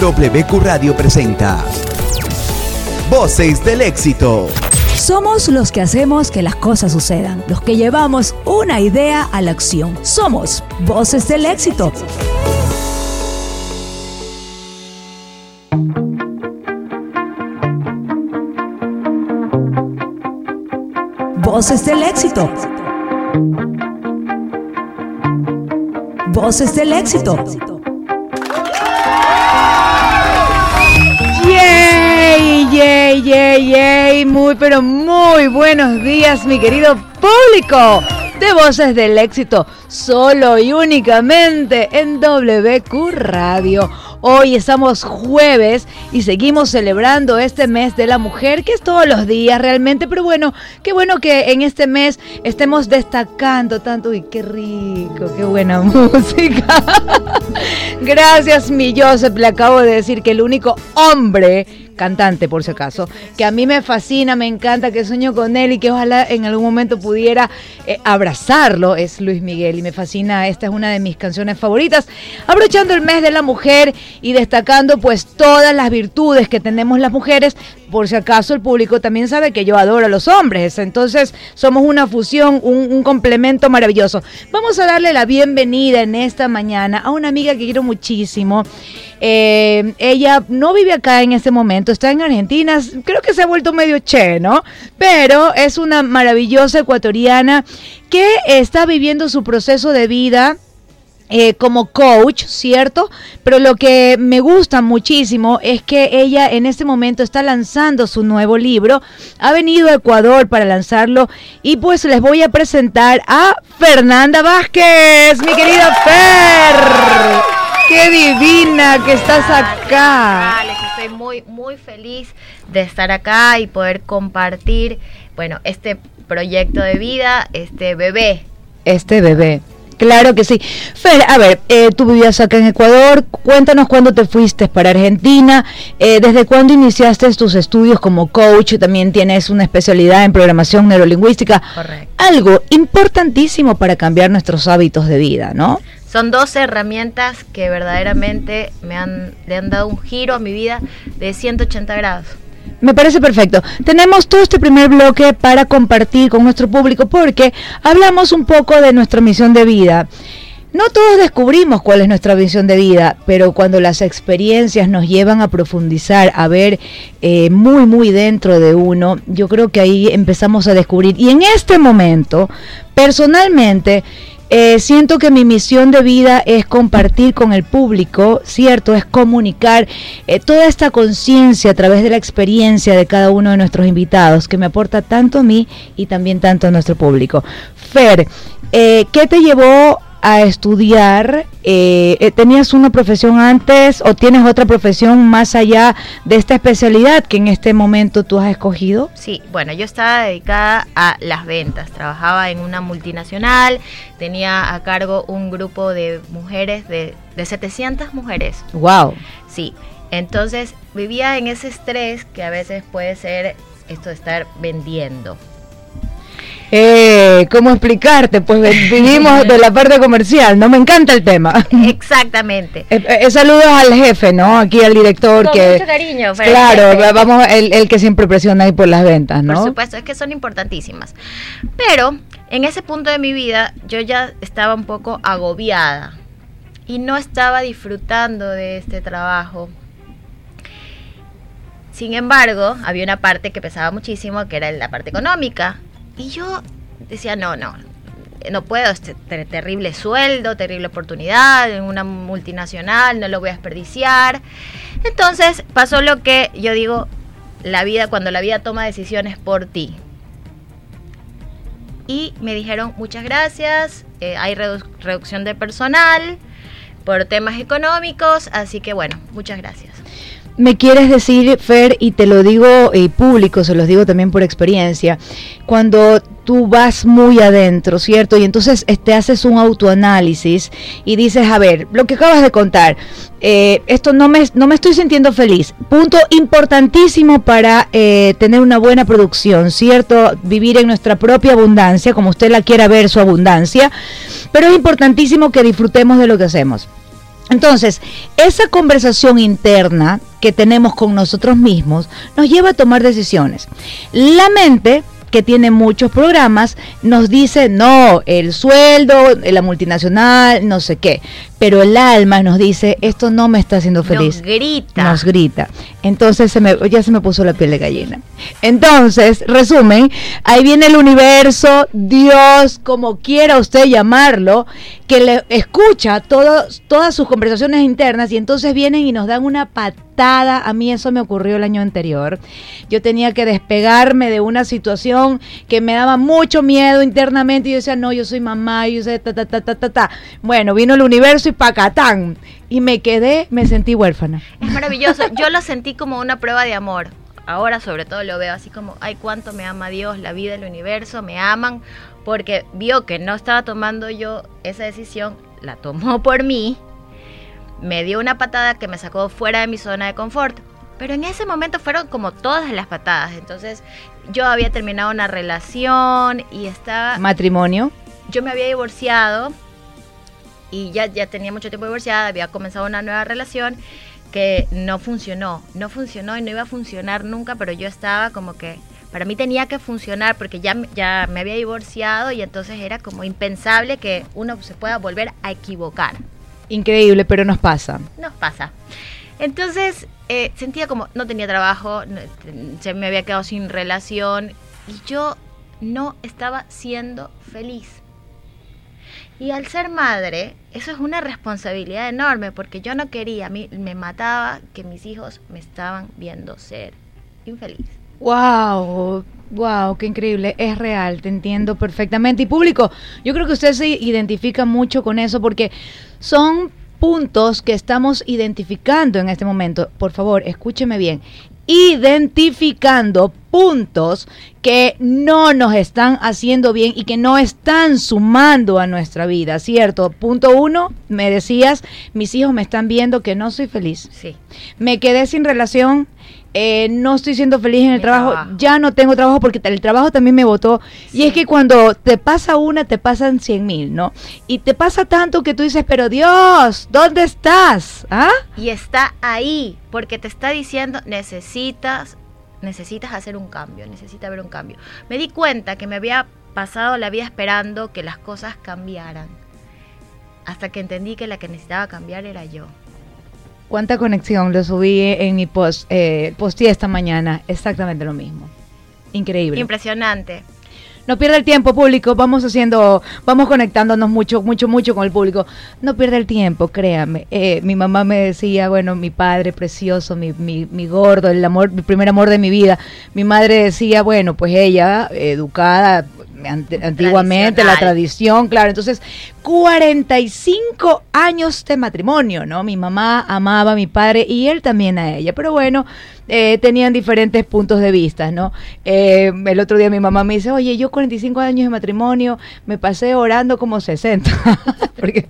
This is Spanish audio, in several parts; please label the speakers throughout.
Speaker 1: WQ Radio presenta Voces del éxito.
Speaker 2: Somos los que hacemos que las cosas sucedan, los que llevamos una idea a la acción. Somos Voces del éxito. Voces del éxito. Voces del éxito.
Speaker 3: Yay, yay, yay. Muy, pero muy buenos días, mi querido público de Voces del Éxito, solo y únicamente en WQ Radio. Hoy estamos jueves y seguimos celebrando este mes de la mujer, que es todos los días realmente, pero bueno, qué bueno que en este mes estemos destacando tanto y qué rico, qué buena música. Gracias, mi Joseph, le acabo de decir que el único hombre cantante por si acaso, que a mí me fascina, me encanta, que sueño con él y que ojalá en algún momento pudiera eh, abrazarlo, es Luis Miguel y me fascina, esta es una de mis canciones favoritas, aprovechando el mes de la mujer y destacando pues todas las virtudes que tenemos las mujeres, por si acaso el público también sabe que yo adoro a los hombres, entonces somos una fusión, un, complemento maravilloso. Vamos a darle la bienvenida en esta mañana a una amiga que quiero muchísimo. Eh, ella no vive acá en este momento, está en Argentina, creo que se ha vuelto medio che, ¿no? Pero es una maravillosa ecuatoriana que está viviendo su proceso de vida eh, como coach, ¿cierto? Pero lo que me gusta muchísimo es que ella en este momento está lanzando su nuevo libro, ha venido a Ecuador para lanzarlo y pues les voy a presentar a Fernanda Vázquez, mi querida Fer. ¡Qué divina que estás acá!
Speaker 4: Estoy muy, muy feliz de estar acá y poder compartir, bueno, este proyecto de vida, este bebé.
Speaker 3: Este bebé. Claro que sí. Fer, a ver, eh, tú vivías acá en Ecuador, cuéntanos cuándo te fuiste para Argentina, eh, desde cuándo iniciaste tus estudios como coach, también tienes una especialidad en programación neurolingüística.
Speaker 4: Correcto.
Speaker 3: Algo importantísimo para cambiar nuestros hábitos de vida, ¿no?
Speaker 4: Son dos herramientas que verdaderamente me han, le han dado un giro a mi vida de 180 grados.
Speaker 3: Me parece perfecto. Tenemos todo este primer bloque para compartir con nuestro público porque hablamos un poco de nuestra misión de vida. No todos descubrimos cuál es nuestra visión de vida, pero cuando las experiencias nos llevan a profundizar, a ver eh, muy, muy dentro de uno, yo creo que ahí empezamos a descubrir. Y en este momento, personalmente, eh, siento que mi misión de vida es compartir con el público, ¿cierto? Es comunicar eh, toda esta conciencia a través de la experiencia de cada uno de nuestros invitados, que me aporta tanto a mí y también tanto a nuestro público. Fer, eh, ¿qué te llevó a estudiar, eh, eh, ¿tenías una profesión antes o tienes otra profesión más allá de esta especialidad que en este momento tú has escogido?
Speaker 4: Sí, bueno, yo estaba dedicada a las ventas, trabajaba en una multinacional, tenía a cargo un grupo de mujeres, de, de 700 mujeres.
Speaker 3: ¡Wow!
Speaker 4: Sí, entonces vivía en ese estrés que a veces puede ser esto de estar vendiendo.
Speaker 3: Eh, ¿Cómo explicarte? Pues vivimos de la parte comercial, ¿no? Me encanta el tema.
Speaker 4: Exactamente.
Speaker 3: Eh, eh, saludos al jefe, ¿no? Aquí al director
Speaker 4: Con
Speaker 3: que...
Speaker 4: mucho cariño.
Speaker 3: Claro, vamos, el, el, que siempre presiona ahí por las ventas, ¿no?
Speaker 4: Por supuesto, es que son importantísimas. Pero en ese punto de mi vida yo ya estaba un poco agobiada y no estaba disfrutando de este trabajo. Sin embargo, había una parte que pesaba muchísimo, que era la parte económica. Y yo decía, no, no, no puedo, este terrible sueldo, terrible oportunidad en una multinacional, no lo voy a desperdiciar. Entonces pasó lo que yo digo, la vida, cuando la vida toma decisiones por ti. Y me dijeron, muchas gracias, eh, hay redu reducción de personal por temas económicos, así que bueno, muchas gracias
Speaker 3: me quieres decir, Fer, y te lo digo eh, público, se los digo también por experiencia, cuando tú vas muy adentro, ¿cierto? Y entonces te haces un autoanálisis y dices, a ver, lo que acabas de contar, eh, esto no me, no me estoy sintiendo feliz. Punto importantísimo para eh, tener una buena producción, ¿cierto? Vivir en nuestra propia abundancia, como usted la quiera ver, su abundancia, pero es importantísimo que disfrutemos de lo que hacemos. Entonces, esa conversación interna que tenemos con nosotros mismos nos lleva a tomar decisiones. La mente que tiene muchos programas, nos dice, no, el sueldo, la multinacional, no sé qué. Pero el alma nos dice, esto no me está haciendo feliz.
Speaker 4: Nos grita.
Speaker 3: Nos grita. Entonces se me, ya se me puso la piel de gallina. Entonces, resumen, ahí viene el universo, Dios, como quiera usted llamarlo, que le escucha todas sus conversaciones internas y entonces vienen y nos dan una patada. A mí eso me ocurrió el año anterior. Yo tenía que despegarme de una situación que me daba mucho miedo internamente y yo decía, no, yo soy mamá, y yo sé, ta, ta, ta, ta, ta, ta. Bueno, vino el universo y pacatán. Y me quedé, me sentí huérfana.
Speaker 4: Es maravilloso. Yo lo sentí como una prueba de amor. Ahora sobre todo lo veo así como, ay, cuánto me ama Dios, la vida, el universo, me aman, porque vio que no estaba tomando yo esa decisión, la tomó por mí, me dio una patada que me sacó fuera de mi zona de confort. Pero en ese momento fueron como todas las patadas. Entonces yo había terminado una relación y estaba...
Speaker 3: Matrimonio.
Speaker 4: Yo me había divorciado y ya, ya tenía mucho tiempo divorciada, había comenzado una nueva relación que no funcionó, no funcionó y no iba a funcionar nunca, pero yo estaba como que para mí tenía que funcionar porque ya, ya me había divorciado y entonces era como impensable que uno se pueda volver a equivocar.
Speaker 3: Increíble, pero nos pasa.
Speaker 4: Nos pasa. Entonces eh, sentía como no tenía trabajo, se me había quedado sin relación y yo no estaba siendo feliz. Y al ser madre, eso es una responsabilidad enorme porque yo no quería, a mí me mataba que mis hijos me estaban viendo ser infeliz.
Speaker 3: Wow, wow, qué increíble, es real, te entiendo perfectamente. Y público, yo creo que usted se identifica mucho con eso porque son puntos que estamos identificando en este momento. Por favor, escúcheme bien identificando puntos que no nos están haciendo bien y que no están sumando a nuestra vida, ¿cierto? Punto uno, me decías, mis hijos me están viendo que no soy feliz.
Speaker 4: Sí.
Speaker 3: Me quedé sin relación eh, no estoy siendo feliz en el trabajo, ya no tengo trabajo porque el trabajo también me votó. Y es que cuando te pasa una, te pasan cien mil, ¿no? Y te pasa tanto que tú dices, pero Dios, ¿dónde estás? ¿Ah?
Speaker 4: Y está ahí, porque te está diciendo, necesitas, necesitas hacer un cambio, necesitas ver un cambio. Me di cuenta que me había pasado la vida esperando que las cosas cambiaran, hasta que entendí que la que necesitaba cambiar era yo.
Speaker 3: ¿Cuánta conexión? Lo subí en mi post, eh, posté esta mañana, exactamente lo mismo. Increíble.
Speaker 4: Impresionante.
Speaker 3: No pierda el tiempo, público. Vamos haciendo, vamos conectándonos mucho, mucho, mucho con el público. No pierda el tiempo, créame. Eh, mi mamá me decía, bueno, mi padre precioso, mi, mi, mi, gordo, el amor, mi primer amor de mi vida. Mi madre decía, bueno, pues ella, educada, antiguamente, la tradición, claro. Entonces, 45 años de matrimonio, ¿no? Mi mamá amaba a mi padre y él también a ella. Pero bueno, eh, tenían diferentes puntos de vista, ¿no? Eh, el otro día mi mamá me dice, oye, yo 45 años de matrimonio, me pasé orando como 60, porque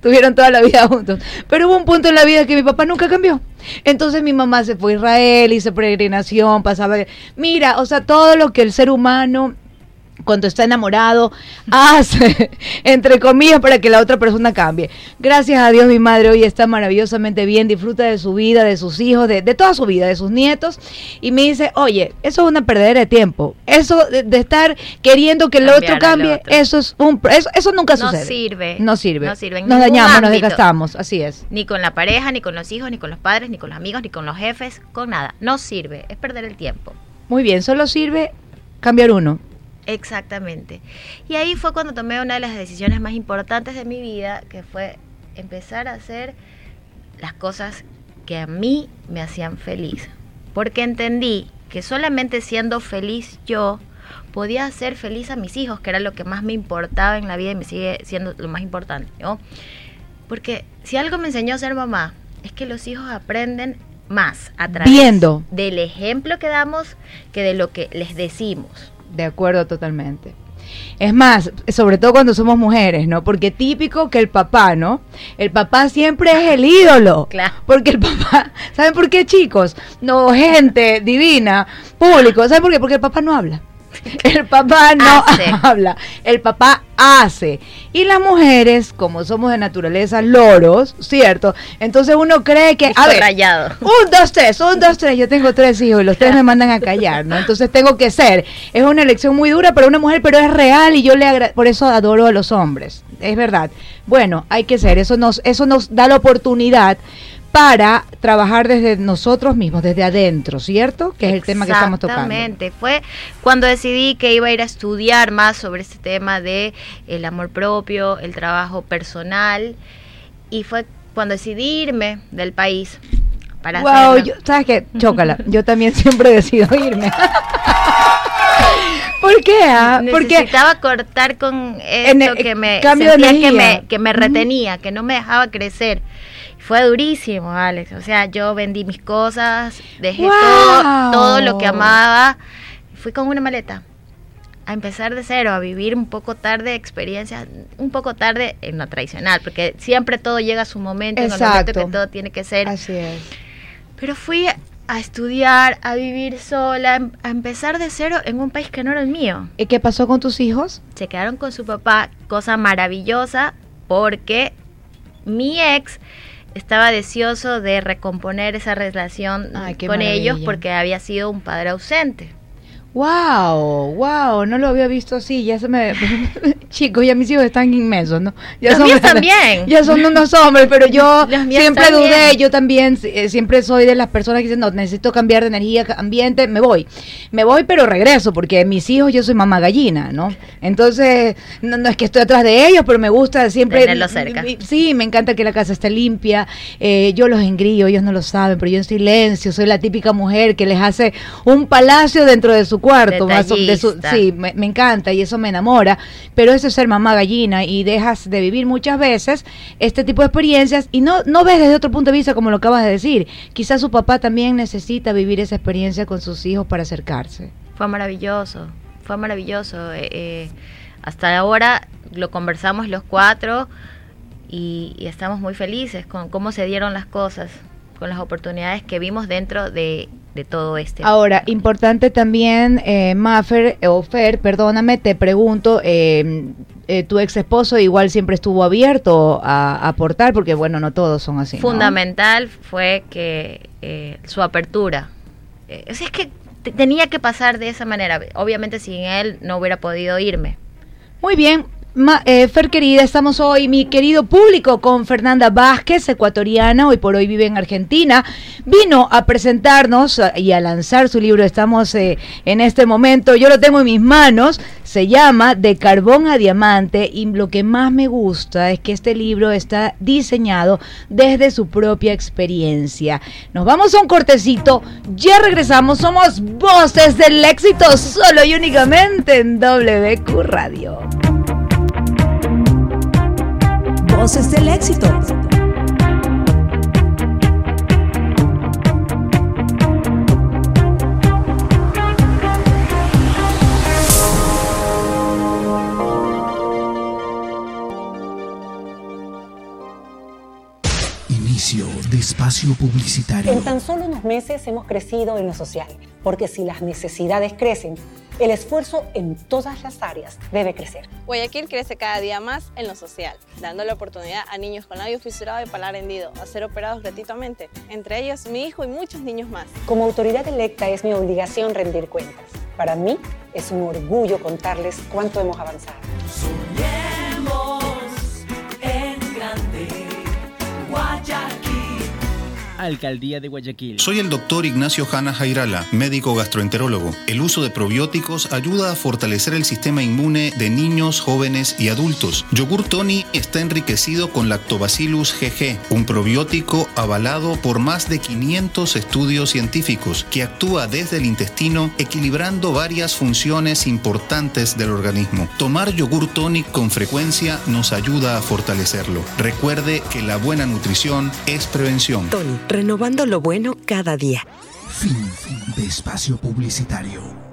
Speaker 3: tuvieron toda la vida juntos. Pero hubo un punto en la vida que mi papá nunca cambió. Entonces mi mamá se fue a Israel, hizo peregrinación, pasaba... Mira, o sea, todo lo que el ser humano cuando está enamorado, hace, entre comillas, para que la otra persona cambie. Gracias a Dios, mi madre hoy está maravillosamente bien, disfruta de su vida, de sus hijos, de, toda su vida, de sus nietos, y me dice, oye, eso es una perdedera de tiempo. Eso de, estar queriendo que el otro cambie, eso es un eso, nunca sucede.
Speaker 4: No sirve.
Speaker 3: No sirve.
Speaker 4: No sirve
Speaker 3: nos dañamos, nos desgastamos, así es.
Speaker 4: Ni con la pareja, ni con los hijos, ni con los padres, ni con los amigos, ni con los jefes, con nada. No sirve, es perder el tiempo.
Speaker 3: Muy bien, solo sirve cambiar uno,
Speaker 4: Exactamente. Y ahí fue cuando tomé una de las decisiones más importantes de mi vida, que fue empezar a hacer las cosas que a mí me hacían feliz. Porque entendí que solamente siendo feliz yo podía hacer feliz a mis hijos, que era lo que más me importaba en la vida y me sigue siendo lo más importante. ¿no? Porque si algo me enseñó a ser mamá, es que los hijos aprenden más a través del ejemplo que damos que de lo que les decimos.
Speaker 3: De acuerdo totalmente. Es más, sobre todo cuando somos mujeres, ¿no? Porque típico que el papá, ¿no? El papá siempre es el ídolo.
Speaker 4: Claro.
Speaker 3: Porque el papá, ¿saben por qué, chicos? No, gente divina, público, ¿saben por qué? Porque el papá no habla. El papá no
Speaker 4: Hace.
Speaker 3: habla, el papá hace. Y las mujeres, como somos de naturaleza loros, ¿cierto? Entonces uno cree que... A ver,
Speaker 4: rayado.
Speaker 3: un, dos, tres, un, dos, tres. Yo tengo tres hijos y los tres me mandan a callar, ¿no? Entonces tengo que ser. Es una elección muy dura para una mujer, pero es real y yo le agra- por eso adoro a los hombres. Es verdad. Bueno, hay que ser. Eso nos, eso nos da la oportunidad para trabajar desde nosotros mismos, desde adentro, ¿cierto? Que es el tema que estamos tocando.
Speaker 4: Exactamente. Fue cuando decidí que iba a ir a estudiar más sobre este tema de el amor propio, el trabajo personal y fue cuando decidí irme del país para
Speaker 3: Wow,
Speaker 4: hacerlo.
Speaker 3: yo- ¿sabes qué? Chócala. Yo también siempre decido irme. ¿Por qué? ah? Porque
Speaker 4: necesitaba cortar con
Speaker 3: En
Speaker 4: esto
Speaker 3: el-
Speaker 4: que me
Speaker 3: cambio de
Speaker 4: sentía que
Speaker 3: energía.
Speaker 4: me, que me retenía, que no me dejaba crecer. Fue durísimo, Alex. O sea, yo vendí mis cosas, dejé
Speaker 3: ¡Wow!
Speaker 4: todo, todo lo que amaba. Fui con una maleta a empezar de cero, a vivir un poco tarde experiencias, un poco tarde en lo tradicional, porque siempre todo llega a su momento, en el momento
Speaker 3: Exacto.
Speaker 4: que todo tiene que ser.
Speaker 3: así es.
Speaker 4: Pero fui a estudiar, a vivir sola, a empezar de cero en un país que no era el mío
Speaker 3: ¿Y qué pasó con tus hijos?
Speaker 4: se quedaron con su papá, cosa maravillosa, porque mi ex estaba deseoso de recomponer esa relación
Speaker 3: Ay,
Speaker 4: con ellos porque había sido un padre ausente.
Speaker 3: Wow, wow, no lo había visto así, ya se me... Chicos, ya mis hijos están inmensos, ¿no? Ya
Speaker 4: Los míos también.
Speaker 3: Ya son unos hombres, pero yo siempre
Speaker 4: también.
Speaker 3: dudé, yo también eh, siempre soy de las personas que dicen, no, necesito cambiar de energía, ambiente, me voy. Me voy, pero regreso, porque mis hijos, yo soy mamá gallina, ¿no? Entonces, no, no es que estoy atrás de ellos, pero me gusta siempre...
Speaker 4: Tenerlos cerca.
Speaker 3: Sí, me encanta que la casa esté limpia, eh, yo los engrío, ellos no lo saben, pero yo en silencio, soy la típica mujer que les hace un palacio dentro de su cuarto. más de su- sí, me, me encanta y eso me enamora, pero eso es ser mamá gallina y dejas de vivir muchas veces este tipo de experiencias y no, no ves desde otro punto de vista como lo acabas de decir. Quizás su papá también necesita vivir esa experiencia con sus hijos para acercarse.
Speaker 4: Fue maravilloso, fue maravilloso. eh, eh, hasta ahora lo conversamos los cuatro y, y estamos muy felices con cómo se dieron las cosas, con las oportunidades que vimos dentro de, de todo este.
Speaker 3: Ahora, importante también, eh, Maffer, eh, o Fer, perdóname, te pregunto, eh, eh, tu ex esposo igual siempre estuvo abierto a, aportar, porque bueno, no todos son así. ¿no?
Speaker 4: fundamental fue que eh, su apertura. Eh, o sea, es que te- tenía que pasar de esa manera. Obviamente sin él no hubiera podido irme.
Speaker 3: Muy bien. Ma- eh, Fer querida, estamos hoy, mi querido público, con Fernanda Vázquez, ecuatoriana, hoy por hoy vive en Argentina. Vino a presentarnos eh, y a lanzar su libro. Estamos eh, en este momento, yo lo tengo en mis manos. Se llama De Carbón a Diamante y lo que más me gusta es que este libro está diseñado desde su propia experiencia. Nos vamos a un cortecito, ya regresamos, somos voces del éxito solo y únicamente en WQ Radio.
Speaker 2: Voces del éxito.
Speaker 1: De espacio publicitario.
Speaker 5: En tan solo unos meses hemos crecido en lo social, porque si las necesidades crecen, el esfuerzo en todas las áreas debe crecer.
Speaker 6: Guayaquil crece cada día más en lo social, dando la oportunidad a niños con labio fisurado y paladar hendido a ser operados gratuitamente, entre ellos mi hijo y muchos niños más.
Speaker 5: Como autoridad electa es mi obligación rendir cuentas. Para mí es un orgullo contarles cuánto hemos avanzado.
Speaker 7: Alcaldía de Guayaquil.
Speaker 8: Soy el doctor Ignacio Hanna Jairala, médico gastroenterólogo. El uso de probióticos ayuda a fortalecer el sistema inmune de niños, jóvenes y adultos. Yogur Tony está enriquecido con Lactobacillus GG, un probiótico avalado por más de 500 estudios científicos que actúa desde el intestino equilibrando varias funciones importantes del organismo. Tomar yogur tonic con frecuencia nos ayuda a fortalecerlo. Recuerde que la buena nutrición es prevención.
Speaker 9: Tony, renovando lo bueno cada día.
Speaker 1: Fin de espacio publicitario.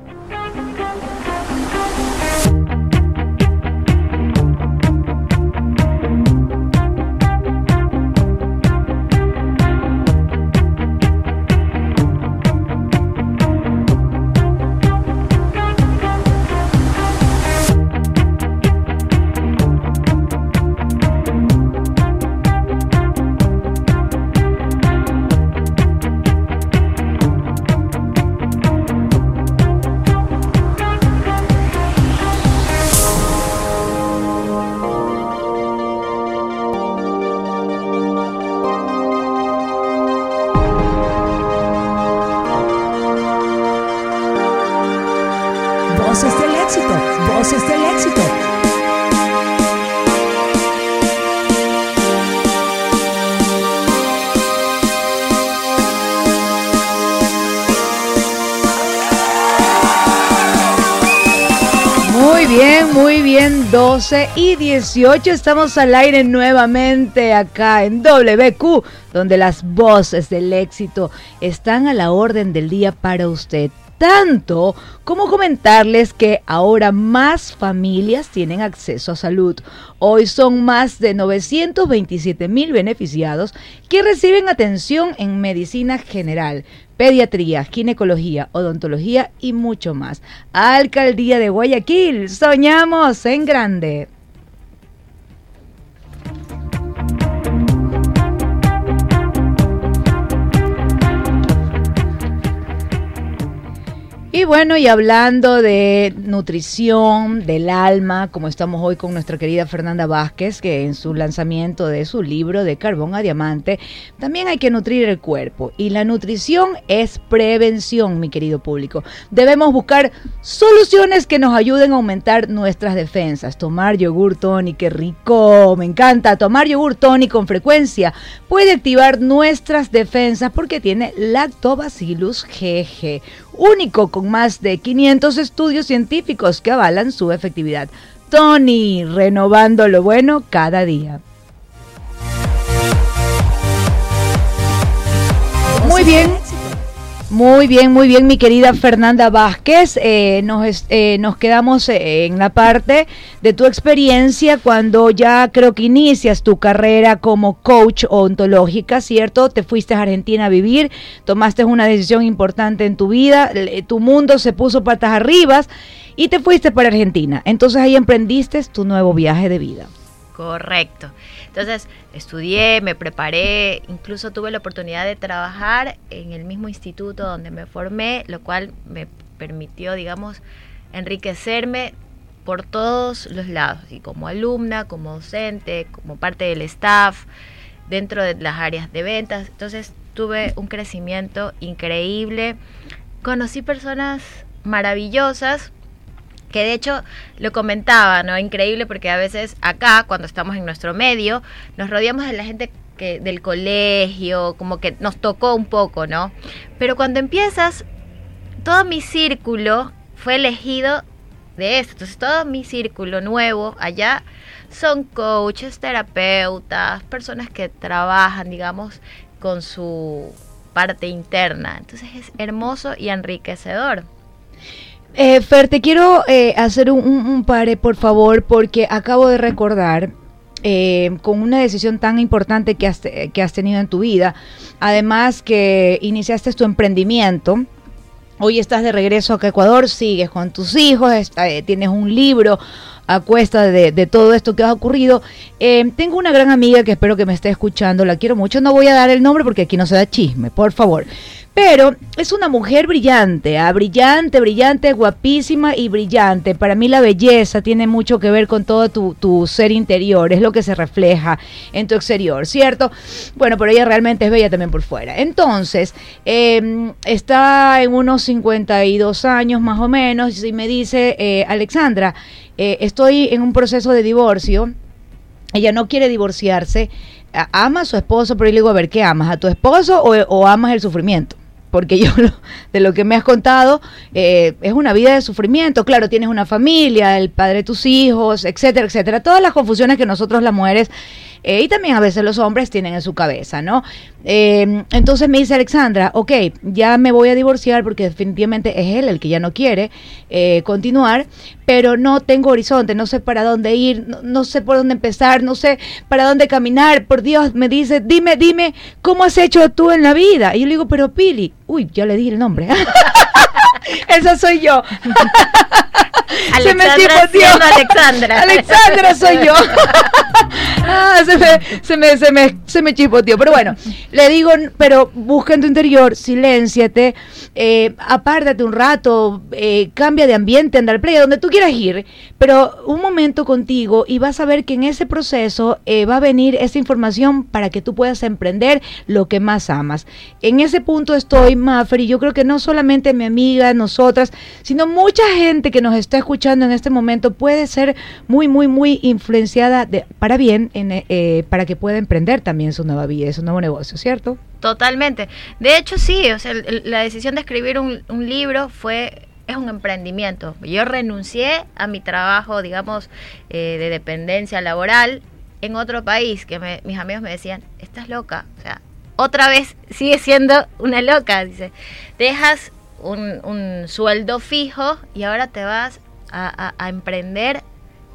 Speaker 3: Bien, muy bien, 12 y 18 estamos al aire nuevamente acá en WQ, donde las voces del éxito están a la orden del día para usted tanto como comentarles que ahora más familias tienen acceso a salud. Hoy son más de 927 mil beneficiados que reciben atención en medicina general, pediatría, ginecología, odontología y mucho más. Alcaldía de Guayaquil, soñamos en grande. Bueno, y hablando de nutrición, del alma, como estamos hoy con nuestra querida Fernanda Vázquez, que en su lanzamiento de su libro de Carbón a Diamante, también hay que nutrir el cuerpo. Y la nutrición es prevención, mi querido público. Debemos buscar soluciones que nos ayuden a aumentar nuestras defensas. Tomar yogur Tony, qué rico, me encanta. Tomar yogur Tony con frecuencia puede activar nuestras defensas porque tiene lactobacillus GG único con más de 500 estudios científicos que avalan su efectividad. Tony, renovando lo bueno cada día. Muy bien. Muy bien, muy bien, mi querida Fernanda Vázquez. Eh, nos, eh, nos quedamos eh, en la parte de tu experiencia cuando ya creo que inicias tu carrera como coach ontológica, ¿cierto? Te fuiste a Argentina a vivir, tomaste una decisión importante en tu vida, tu mundo se puso patas arriba y te fuiste para Argentina. Entonces ahí emprendiste tu nuevo viaje de vida.
Speaker 4: Correcto. Entonces estudié, me preparé, incluso tuve la oportunidad de trabajar en el mismo instituto donde me formé, lo cual me permitió, digamos, enriquecerme por todos los lados, y como alumna, como docente, como parte del staff, dentro de las áreas de ventas. Entonces tuve un crecimiento increíble, conocí personas maravillosas que de hecho lo comentaba, ¿no? Increíble porque a veces acá, cuando estamos en nuestro medio, nos rodeamos de la gente que, del colegio, como que nos tocó un poco, ¿no? Pero cuando empiezas, todo mi círculo fue elegido de esto. Entonces todo mi círculo nuevo allá son coaches, terapeutas, personas que trabajan, digamos, con su parte interna. Entonces es hermoso y enriquecedor.
Speaker 3: Eh, Fer, te quiero eh, hacer un, un, pare, por favor, porque acabo de recordar eh, con una decisión tan importante que has, que has tenido en tu vida, además que iniciaste tu emprendimiento. Hoy estás de regreso a Ecuador, sigues con tus hijos, tienes un libro a cuesta de, de, todo esto que ha ocurrido. tengo una gran amiga que espero que me esté escuchando, la quiero mucho, no voy a dar el nombre porque aquí no se da chisme, por favor. Pero es una mujer brillante, ¿ah? brillante, brillante, guapísima y brillante. Para mí la belleza tiene mucho que ver con todo tu, ser interior, es lo que se refleja en tu exterior, ¿cierto? Bueno, pero ella realmente es bella también por fuera. Entonces, em, está en unos 52 años más o menos y me dice, eh, Alexandra, eh, estoy en un proceso de divorcio. Ella no quiere divorciarse, ama a su esposo, pero yo le digo, a ver, ¿qué amas? ¿A tu esposo o, o amas el sufrimiento? Porque yo de lo que me has contado eh, es una vida de sufrimiento. Claro, tienes una familia, el padre de tus hijos, etcétera, etcétera. Todas las confusiones que nosotros las mujeres eh, y también a veces los hombres tienen en su cabeza, ¿no? Eh, entonces me dice Alexandra, ok, ya me voy a divorciar porque definitivamente es él el que ya no quiere continuar, pero no tengo horizonte, no sé para dónde ir, no, no, sé por dónde empezar, no sé para dónde caminar. Por Dios, me dice, dime, dime, ¿cómo has hecho tú en la vida? Y yo le digo, pero Pili, uy, ya le di el nombre. Esa soy yo.
Speaker 4: se me Alexandra.
Speaker 3: Alexandra soy yo. ah, se, me, se, me, se, me, se me chipoteó. Pero bueno, le digo, pero busca en tu interior, silénciate, eh, apártate un rato, eh, cambia de ambiente, anda al play, donde tú quieras ir, pero un momento contigo y vas a ver que en ese proceso eh, va a venir esa información para que tú puedas emprender lo que más amas. En ese punto estoy, Maffer, y yo creo que no solamente mi amiga, nosotras, sino mucha gente que nos está escuchando en este momento puede ser muy, muy, muy influenciada de, para bien en, eh, para que pueda emprender también su nueva vida, su nuevo negocio, ¿cierto?
Speaker 4: Totalmente. De hecho, sí, o sea, la decisión de escribir un, un libro fue es un emprendimiento. Yo renuncié a mi trabajo, digamos, eh, de dependencia laboral en otro país, que me- mis amigos me decían, estás loca, o sea, otra vez sigue siendo una loca, dice, dejas un, un sueldo fijo y ahora te vas a, a- a emprender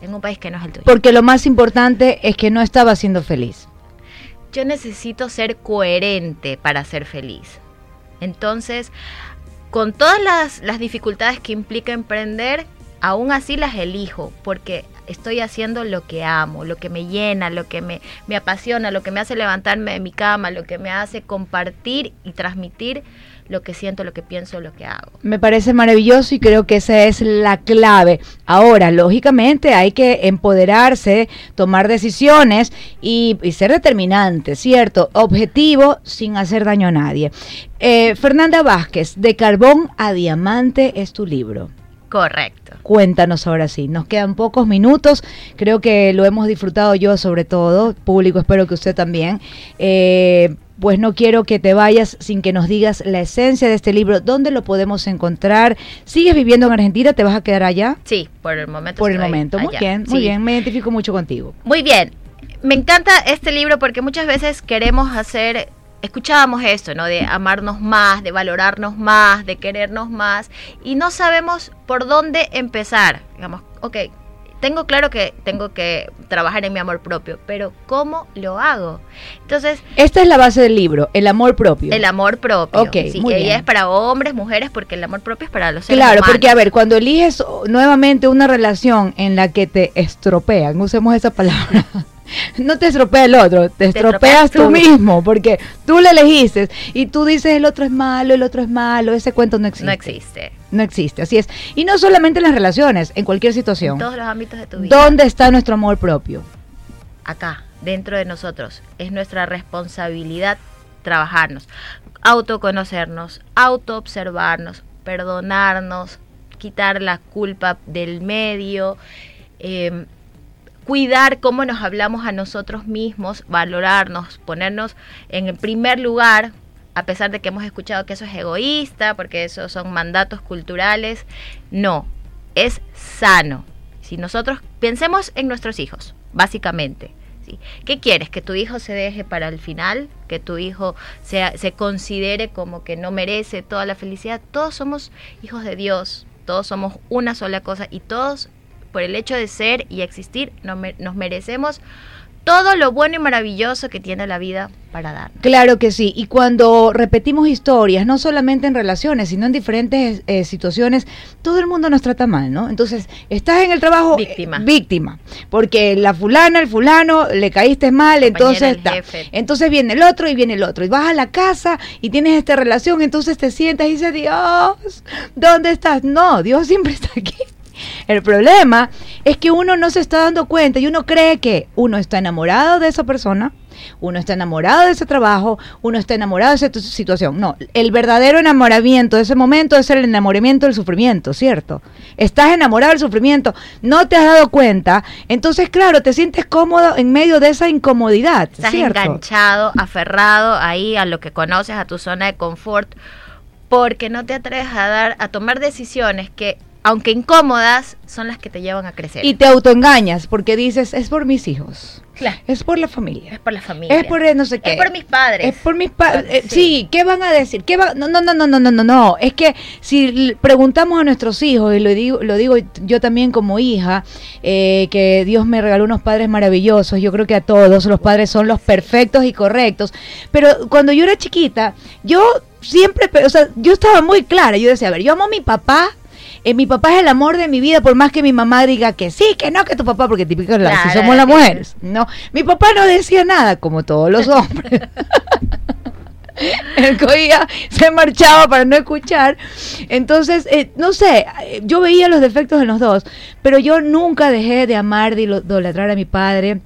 Speaker 4: en un país que no es el tuyo.
Speaker 3: Porque lo más importante es que no estaba siendo feliz.
Speaker 4: Yo necesito ser coherente para ser feliz. Entonces, con todas las, las dificultades que implica emprender, aún así las elijo, porque estoy haciendo lo que amo, lo que me llena, lo que me, me apasiona, lo que me hace levantarme de mi cama, lo que me hace compartir y transmitir lo que siento, lo que pienso, lo que hago.
Speaker 3: Me parece maravilloso y creo que esa es la clave. Ahora, lógicamente, hay que empoderarse, tomar decisiones y, ser determinante, ¿cierto? Objetivo sin hacer daño a nadie. Eh, Fernanda Vázquez, De Carbón a Diamante es tu libro.
Speaker 4: Correcto.
Speaker 3: Cuéntanos ahora sí, nos quedan pocos minutos, creo que lo hemos disfrutado yo sobre todo, público, espero que usted también. Eh, pues no quiero que te vayas sin que nos digas la esencia de este libro, dónde lo podemos encontrar. ¿Sigues viviendo en Argentina? ¿Te vas a quedar allá?
Speaker 4: Sí, por el momento.
Speaker 3: Por el momento, muy bien, muy
Speaker 4: Sí.
Speaker 3: bien, me identifico mucho contigo.
Speaker 4: Muy bien. Me encanta este libro porque muchas veces queremos hacer, escuchábamos esto, ¿no? De amarnos más, de valorarnos más, de querernos más y no sabemos por dónde empezar. Digamos, ok, tengo claro que tengo que trabajar en mi amor propio, pero ¿cómo lo hago? Entonces,
Speaker 3: Esta es la base del libro, el amor propio.
Speaker 4: el amor propio.
Speaker 3: Ok,
Speaker 4: sí,
Speaker 3: muy
Speaker 4: ella
Speaker 3: bien.
Speaker 4: es para hombres, mujeres, porque el amor propio es para los seres
Speaker 3: Claro,
Speaker 4: humanos.
Speaker 3: porque a ver, cuando eliges nuevamente una relación en la que te estropean, usemos esa palabra. No te estropea el otro, te, estropeas
Speaker 4: estropeas
Speaker 3: tú
Speaker 4: tú.
Speaker 3: mismo, porque tú le elegiste y tú dices el otro es malo, el otro es malo, ese cuento no existe.
Speaker 4: no existe.
Speaker 3: No existe, así es. Y no solamente en las relaciones, en cualquier situación.
Speaker 4: En todos los ámbitos de tu vida.
Speaker 3: ¿Dónde está nuestro amor propio?
Speaker 4: acá, dentro de nosotros. Es nuestra responsabilidad trabajarnos, autoconocernos, autoobservarnos, perdonarnos, quitar la culpa del medio, eh, cuidar cómo nos hablamos a nosotros mismos, valorarnos, ponernos en el primer lugar, a pesar de que hemos escuchado que eso es egoísta, porque esos son mandatos culturales. No, es sano. Si nosotros pensemos en nuestros hijos, básicamente. ¿sí? ¿Qué quieres? ¿Que tu hijo se deje para el final? ¿Que tu hijo sea, se considere como que no merece toda la felicidad? Todos somos hijos de Dios, todos somos una sola cosa y todos, por el hecho de ser y existir, nos, me- nos merecemos todo lo bueno y maravilloso que tiene la vida para dar.
Speaker 3: Claro que sí, y cuando repetimos historias, no solamente en relaciones, sino en diferentes eh, situaciones, todo el mundo nos trata mal, ¿no? Entonces, estás en el trabajo eh,
Speaker 4: Víctima.
Speaker 3: víctima, porque la fulana, el fulano, le caíste mal,
Speaker 4: Compañera,
Speaker 3: entonces
Speaker 4: jefe.
Speaker 3: entonces viene el otro y viene el otro, y vas a la casa y tienes esta relación, entonces te sientas y dices, Dios, ¿dónde estás? No, Dios siempre está aquí. El problema es que uno no se está dando cuenta y uno cree que uno está enamorado de esa persona, uno está enamorado de ese trabajo, uno está enamorado de esa tu- situación. No, el verdadero enamoramiento de ese momento es el enamoramiento del sufrimiento, ¿cierto? Estás enamorado del sufrimiento, no te has dado cuenta, entonces claro, te sientes cómodo en medio de esa incomodidad,
Speaker 4: Estás
Speaker 3: ¿cierto?
Speaker 4: enganchado, aferrado ahí a lo que conoces, a tu zona de confort, porque no te atreves a dar, a tomar decisiones que, aunque incómodas, son las que te llevan a crecer.
Speaker 3: Y te autoengañas porque dices, es por mis hijos,
Speaker 4: Claro,
Speaker 3: es por la familia.
Speaker 4: es por la familia.
Speaker 3: Es por eh, no sé qué.
Speaker 4: Es por mis padres.
Speaker 3: Es por mis padres.
Speaker 4: Sí.
Speaker 3: sí. ¿qué van a decir? ¿Qué va- No, no, no, no, no, no, no, no. Es que si preguntamos a nuestros hijos, y lo digo, lo digo yo también como hija, eh, que Dios me regaló unos padres maravillosos, yo creo que a todos los padres son los perfectos y correctos, pero cuando yo era chiquita, yo siempre, o sea, yo estaba muy clara, yo decía, a ver, yo amo a mi papá, eh, mi papá es el amor de mi vida, por más que mi mamá diga que sí, que no, que tu papá, porque típico, la- si
Speaker 4: Claro,
Speaker 3: somos las
Speaker 4: sí.
Speaker 3: mujeres. No, mi papá no decía nada, como todos los hombres. Él cogía, se marchaba para no escuchar. Entonces, eh, no sé, eh, yo veía los defectos en los dos, pero yo nunca dejé de amar, de idolatrar a mi padre.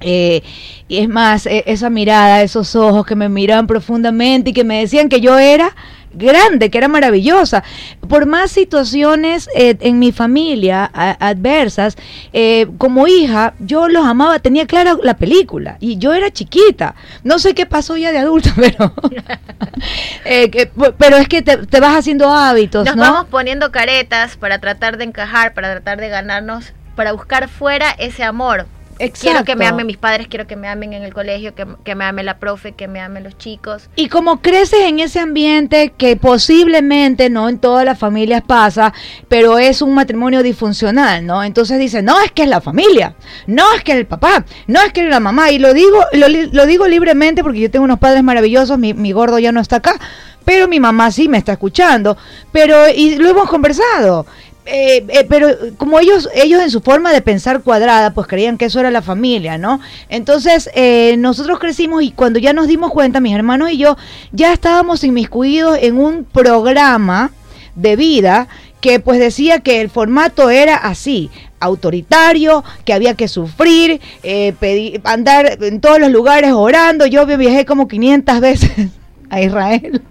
Speaker 3: Eh, y es más, e- esa mirada, esos ojos que me miraban profundamente y que me decían que yo era grande, que era maravillosa. Por más situaciones eh, en mi familia a- adversas, eh, como hija, yo los amaba, tenía clara la película y yo era chiquita. No sé qué pasó ya de adulta, pero, eh, que- pero es que te, te vas haciendo hábitos,
Speaker 4: Nos
Speaker 3: ¿no?
Speaker 4: vamos poniendo caretas para tratar de encajar, para tratar de ganarnos, para buscar fuera ese amor. Quiero que me amen mis padres, quiero que me amen en el colegio, que, que me ame la profe, que me amen los chicos.
Speaker 3: Y como creces en ese ambiente que posiblemente no en todas las familias pasa, pero es un matrimonio disfuncional, ¿no? Entonces dicen, no es que es la familia, no es que es el papá, no es que es la mamá. Y lo digo, lo, lo digo libremente porque yo tengo unos padres maravillosos, mi, mi gordo ya no está acá, pero mi mamá sí me está escuchando. Pero, y lo hemos conversado. Eh, eh, pero como ellos ellos en su forma de pensar cuadrada pues creían que eso era la familia no entonces eh, nosotros crecimos y cuando ya nos dimos cuenta mis hermanos y yo ya estábamos inmiscuidos en un programa de vida que pues decía que el formato era así autoritario, que había que sufrir, eh, pedir- andar en todos los lugares orando. Yo viajé como 500 veces a Israel.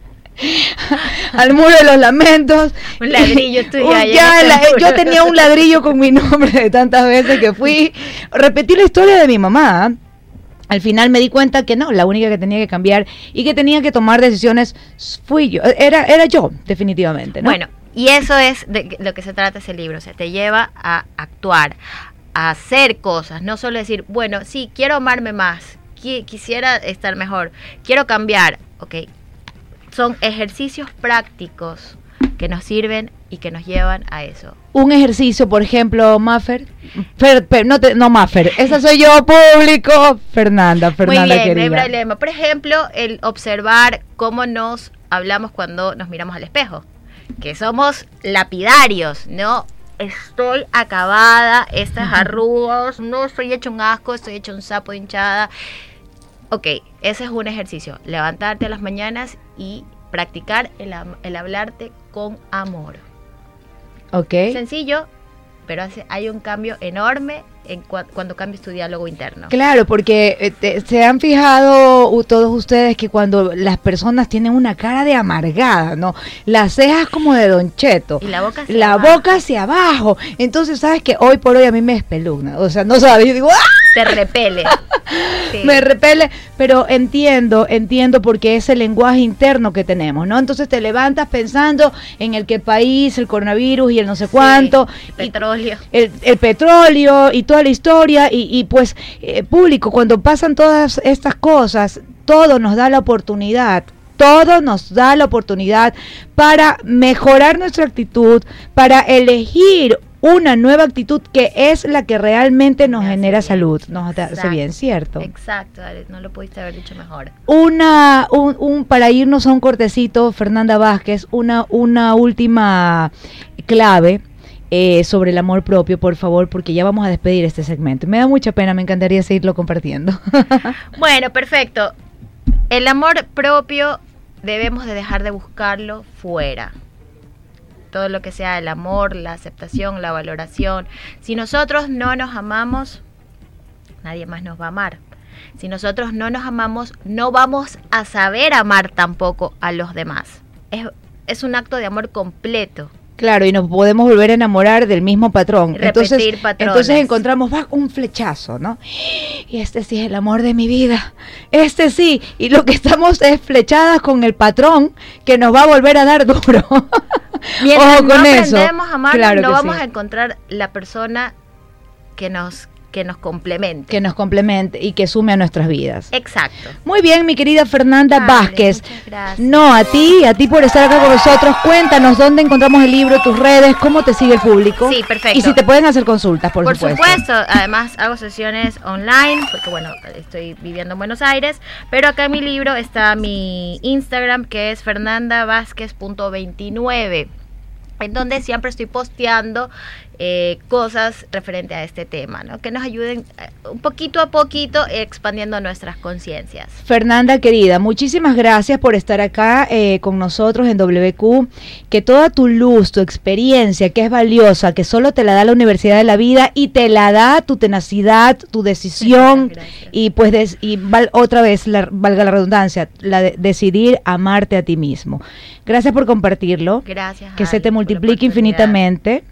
Speaker 3: Al muro de los lamentos.
Speaker 4: Un ladrillo tuyo
Speaker 3: Un- ya, la-
Speaker 4: muro.
Speaker 3: yo tenía un ladrillo con mi nombre de tantas veces que fui. Repetí la historia de mi mamá. Al final me di cuenta que no, la única que tenía que cambiar y que tenía que tomar decisiones fui yo. Era, era yo, definitivamente. ¿no?
Speaker 4: Bueno, y eso es de lo que se trata ese libro, o sea, te lleva a actuar, a hacer cosas, no solo decir, bueno, sí, quiero amarme más, qui- quisiera estar mejor, quiero cambiar, ok. Son ejercicios prácticos que nos sirven y que nos llevan a eso.
Speaker 3: un ejercicio, por ejemplo, Maffer. Fer- no, te- no, Maffer. Esa soy yo, público. Fernanda, Fernanda
Speaker 4: Muy bien, no hay
Speaker 3: querida.
Speaker 4: problema. Por ejemplo, el observar cómo nos hablamos cuando nos miramos al espejo. Que somos lapidarios, ¿no? Estoy acabada, estas arrugas, no estoy hecho un asco, estoy hecho un sapo hinchada. Ok, ese es un ejercicio. Levantarte a las mañanas y practicar el, el hablarte con amor.
Speaker 3: Ok.
Speaker 4: Sencillo, pero hace- hay un cambio enorme en cua- cuando cambias tu diálogo interno.
Speaker 3: Claro, porque eh, te- se han fijado todos ustedes que cuando las personas tienen una cara de amargada, ¿no? Las cejas como de Don Cheto.
Speaker 4: Y la boca hacia
Speaker 3: La
Speaker 4: abajo.
Speaker 3: boca hacia abajo. Entonces, ¿sabes que Hoy por hoy a mí me espelugna. O sea, no sabes. Yo digo, ¡ah!
Speaker 4: Te repele. Sí.
Speaker 3: me repele, pero entiendo, entiendo porque es el lenguaje interno que tenemos, ¿no? Entonces te levantas pensando en el que país, el coronavirus y el no sé cuánto,
Speaker 4: el petróleo.
Speaker 3: el, el petróleo y toda la historia y, y pues eh, público, cuando pasan todas estas cosas, todo nos da la oportunidad. Todo nos da la oportunidad para mejorar nuestra actitud, para elegir una nueva actitud que es la que realmente nos genera salud, nos hace
Speaker 4: Exacto.
Speaker 3: bien, ¿cierto?
Speaker 4: Exacto, no lo pudiste haber dicho mejor.
Speaker 3: Una, un, un- para irnos a un cortecito, Fernanda Vázquez, una, una última clave eh, sobre el amor propio, por favor, porque ya vamos a despedir este segmento. Me da mucha pena, me encantaría seguirlo compartiendo.
Speaker 4: Bueno, perfecto. El amor propio debemos de dejar de buscarlo fuera. Todo lo que sea el amor, la aceptación, la valoración. Si nosotros no nos amamos, nadie más nos va a amar. Si nosotros no nos amamos, no vamos a saber amar tampoco a los demás. Es, es un acto de amor completo.
Speaker 3: Claro, y nos podemos volver a enamorar del mismo patrón.
Speaker 4: Repetir
Speaker 3: entonces,
Speaker 4: patrones.
Speaker 3: entonces encontramos va, un flechazo, ¿no? Y este sí es el amor de mi vida. Este sí. Y lo que estamos es flechadas con el patrón que nos va a volver a dar duro.
Speaker 4: Mientras
Speaker 3: Ojo con
Speaker 4: no
Speaker 3: eso.
Speaker 4: aprendemos a amarnos,
Speaker 3: Claro
Speaker 4: no vamos
Speaker 3: sí.
Speaker 4: a encontrar la persona que nos, que nos complemente.
Speaker 3: que nos complemente y que sume a nuestras vidas.
Speaker 4: Exacto.
Speaker 3: Muy bien, mi querida Fernanda
Speaker 4: Vale,
Speaker 3: Vázquez.
Speaker 4: muchas gracias.
Speaker 3: No, a ti, a ti por estar acá con nosotros. Cuéntanos dónde encontramos el libro, tus redes, cómo te sigue el público.
Speaker 4: Sí, perfecto.
Speaker 3: Y si te pueden hacer consultas, por,
Speaker 4: Por,
Speaker 3: supuesto.
Speaker 4: supuesto. además hago sesiones online, porque bueno, estoy viviendo en Buenos Aires, pero acá en mi libro está mi Instagram, que es fernandavázquez.29, en donde siempre estoy posteando eh, cosas referente a este tema, ¿no? que nos ayuden eh, un poquito a poquito expandiendo nuestras conciencias.
Speaker 3: Fernanda querida, muchísimas gracias por estar acá eh, con nosotros en WQ, que toda tu luz, tu experiencia, que es valiosa, que solo te la da la Universidad de la Vida y te la da tu tenacidad, tu decisión y pues y otra vez, la, valga la redundancia, la de decidir amarte a ti mismo. Gracias por compartirlo.
Speaker 4: Gracias.
Speaker 3: Que se te multiplique infinitamente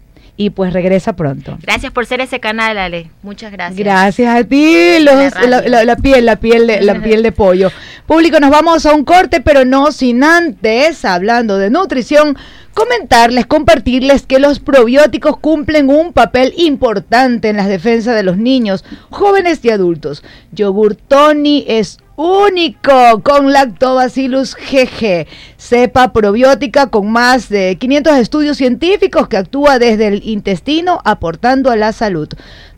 Speaker 3: y pues regresa pronto.
Speaker 4: Gracias por ser ese canal, Ale. Muchas gracias.
Speaker 3: Gracias a ti, los, la, piel, la piel de, la piel de pollo. Público, nos vamos a un corte, pero no sin antes, hablando de nutrición, comentarles, compartirles que los probióticos cumplen un papel importante en la defensa de los niños, jóvenes y adultos. Yogur Tony es único con Lactobacillus GG, cepa probiótica con más de 500 estudios científicos que actúa desde el intestino aportando a la salud.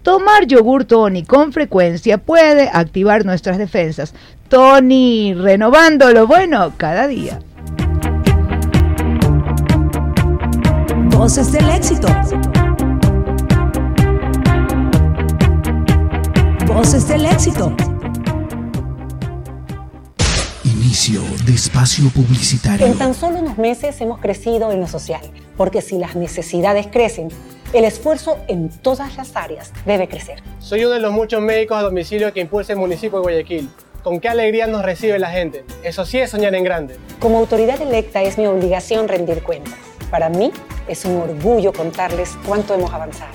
Speaker 3: Tomar yogur Tony con frecuencia puede activar nuestras defensas. Tony, renovando lo bueno cada día.
Speaker 2: Voces del éxito. Voces del éxito.
Speaker 1: Inicio de espacio publicitario.
Speaker 5: En tan solo unos meses hemos crecido en lo social, porque si las necesidades crecen, el esfuerzo en todas las áreas debe crecer.
Speaker 10: Soy uno de los muchos médicos a domicilio que impulsa el municipio de Guayaquil. Con qué alegría nos recibe la gente. Eso sí es soñar en grande.
Speaker 5: Como autoridad electa es mi obligación rendir cuentas. Para mí es un orgullo contarles cuánto hemos avanzado.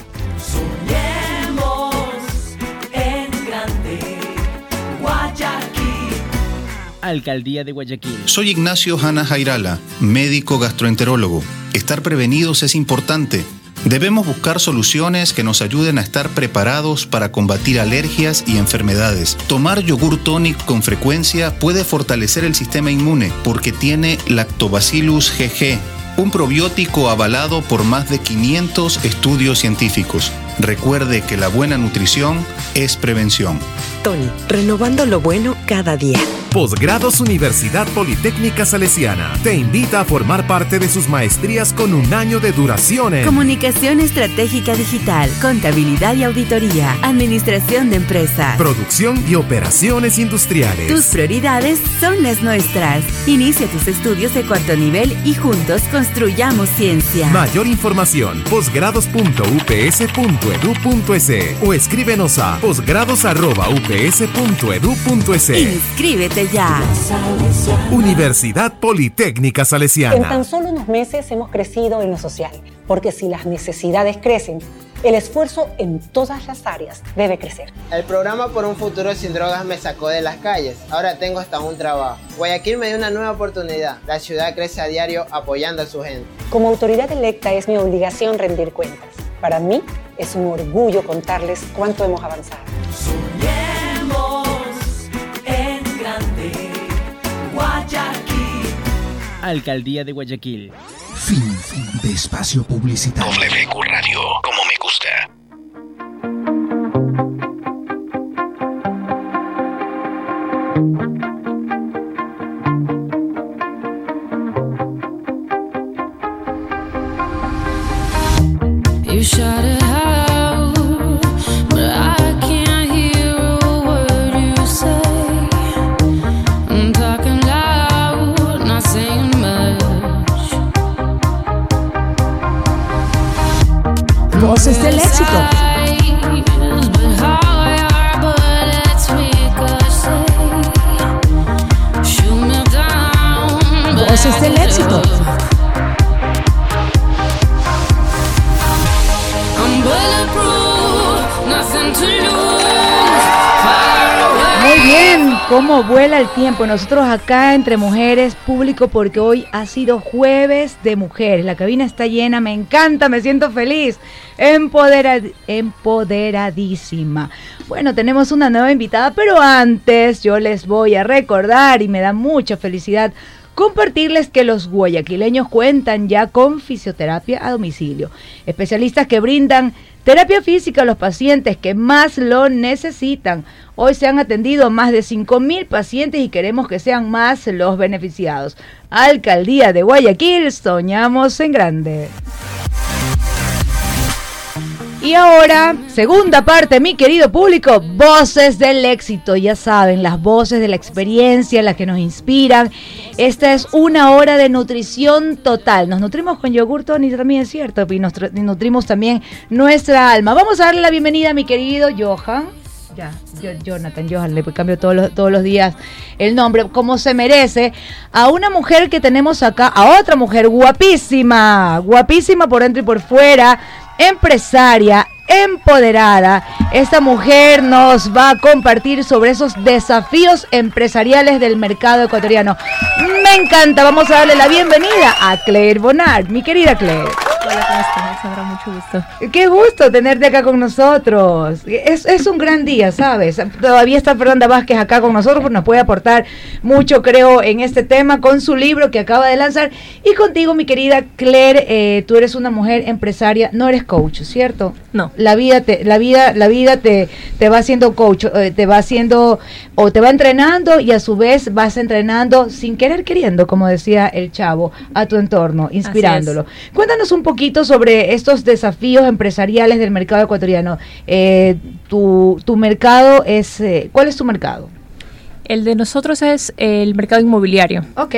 Speaker 7: Alcaldía de Guayaquil.
Speaker 8: Soy Ignacio Hanna Jairala, médico gastroenterólogo. Estar prevenidos es importante. Debemos buscar soluciones que nos ayuden a estar preparados para combatir alergias y enfermedades. Tomar yogur tonic con frecuencia puede fortalecer el sistema inmune porque tiene Lactobacillus GG un probiótico avalado por más de 500 estudios científicos. Recuerde que la buena nutrición es prevención.
Speaker 9: Tony, renovando lo bueno cada día.
Speaker 11: Posgrados Universidad Politécnica Salesiana te invita a formar parte de sus maestrías con un año de duración en
Speaker 12: Comunicación Estratégica Digital, Contabilidad y Auditoría, Administración de Empresas,
Speaker 11: Producción y Operaciones Industriales.
Speaker 12: Tus prioridades son las nuestras. Inicia tus estudios de cuarto nivel y juntos construyamos ciencia.
Speaker 11: Mayor información, posgrados.ups.edu.es o escríbenos a posgrados.ups.edu.es.
Speaker 12: Inscríbete ya.
Speaker 11: Universidad Politécnica Salesiana.
Speaker 5: En tan solo unos meses hemos crecido en lo social, porque si las necesidades crecen, el esfuerzo en todas las áreas debe crecer.
Speaker 13: El programa por un futuro sin drogas me sacó de las calles. Ahora tengo hasta un trabajo. Guayaquil me dio una nueva oportunidad. La ciudad crece a diario apoyando a su gente.
Speaker 5: Como autoridad electa es mi obligación rendir cuentas. Para mí es un orgullo contarles cuánto hemos avanzado.
Speaker 7: Alcaldía de Guayaquil.
Speaker 1: Fin de espacio publicitario.
Speaker 14: WQ Radio,
Speaker 3: el tiempo. Nosotros acá entre mujeres, público, porque hoy ha sido jueves de mujeres. La cabina está llena, me encanta, me siento feliz, Empodera- empoderadísima. Bueno, tenemos una nueva invitada, pero antes yo les voy a recordar y me da mucha felicidad compartirles que los guayaquileños cuentan ya con fisioterapia a domicilio. Especialistas que brindan terapia física a los pacientes que más lo necesitan. Hoy se han atendido más de 5.000 pacientes y queremos que sean más los beneficiados. Alcaldía de Guayaquil, soñamos en grande. Y ahora, segunda parte, mi querido público, voces del éxito. Ya saben, las voces de la experiencia, las que nos inspiran. Esta es una hora de nutrición total. Nos nutrimos con yogur, Tony, también es cierto. Y nos nutrimos también nuestra alma. Vamos a darle la bienvenida a mi querido Johan. Ya, Jonathan, Johan, le cambio todos los, todos los días el nombre, como se merece, a una mujer que tenemos acá, a otra mujer guapísima, guapísima por dentro y por fuera, empresaria, empoderada. Esta mujer nos va a compartir sobre esos desafíos empresariales del mercado ecuatoriano. Me encanta, vamos a darle la bienvenida a Claire Bonard, mi querida Claire.
Speaker 15: Hola, ¿cómo estás? Sandra? Mucho gusto.
Speaker 3: Qué gusto tenerte acá con nosotros. Es, es un gran día, ¿sabes? Todavía está Fernanda Vázquez acá con nosotros, pues nos puede aportar mucho, creo, en este tema con su libro que acaba de lanzar. Y contigo, mi querida Claire, eh, tú eres una mujer empresaria, no eres coach, ¿cierto?
Speaker 15: No.
Speaker 3: La vida te, la vida, la vida te, te va haciendo coach, eh, te va haciendo, o te va entrenando y a su vez vas entrenando sin querer queriendo, como decía el chavo, a tu entorno, inspirándolo. Cuéntanos un poquito sobre estos desafíos empresariales del mercado ecuatoriano. Eh, tu, tu mercado es, eh, ¿cuál es tu mercado?
Speaker 15: El de nosotros es el mercado inmobiliario.
Speaker 3: Ok.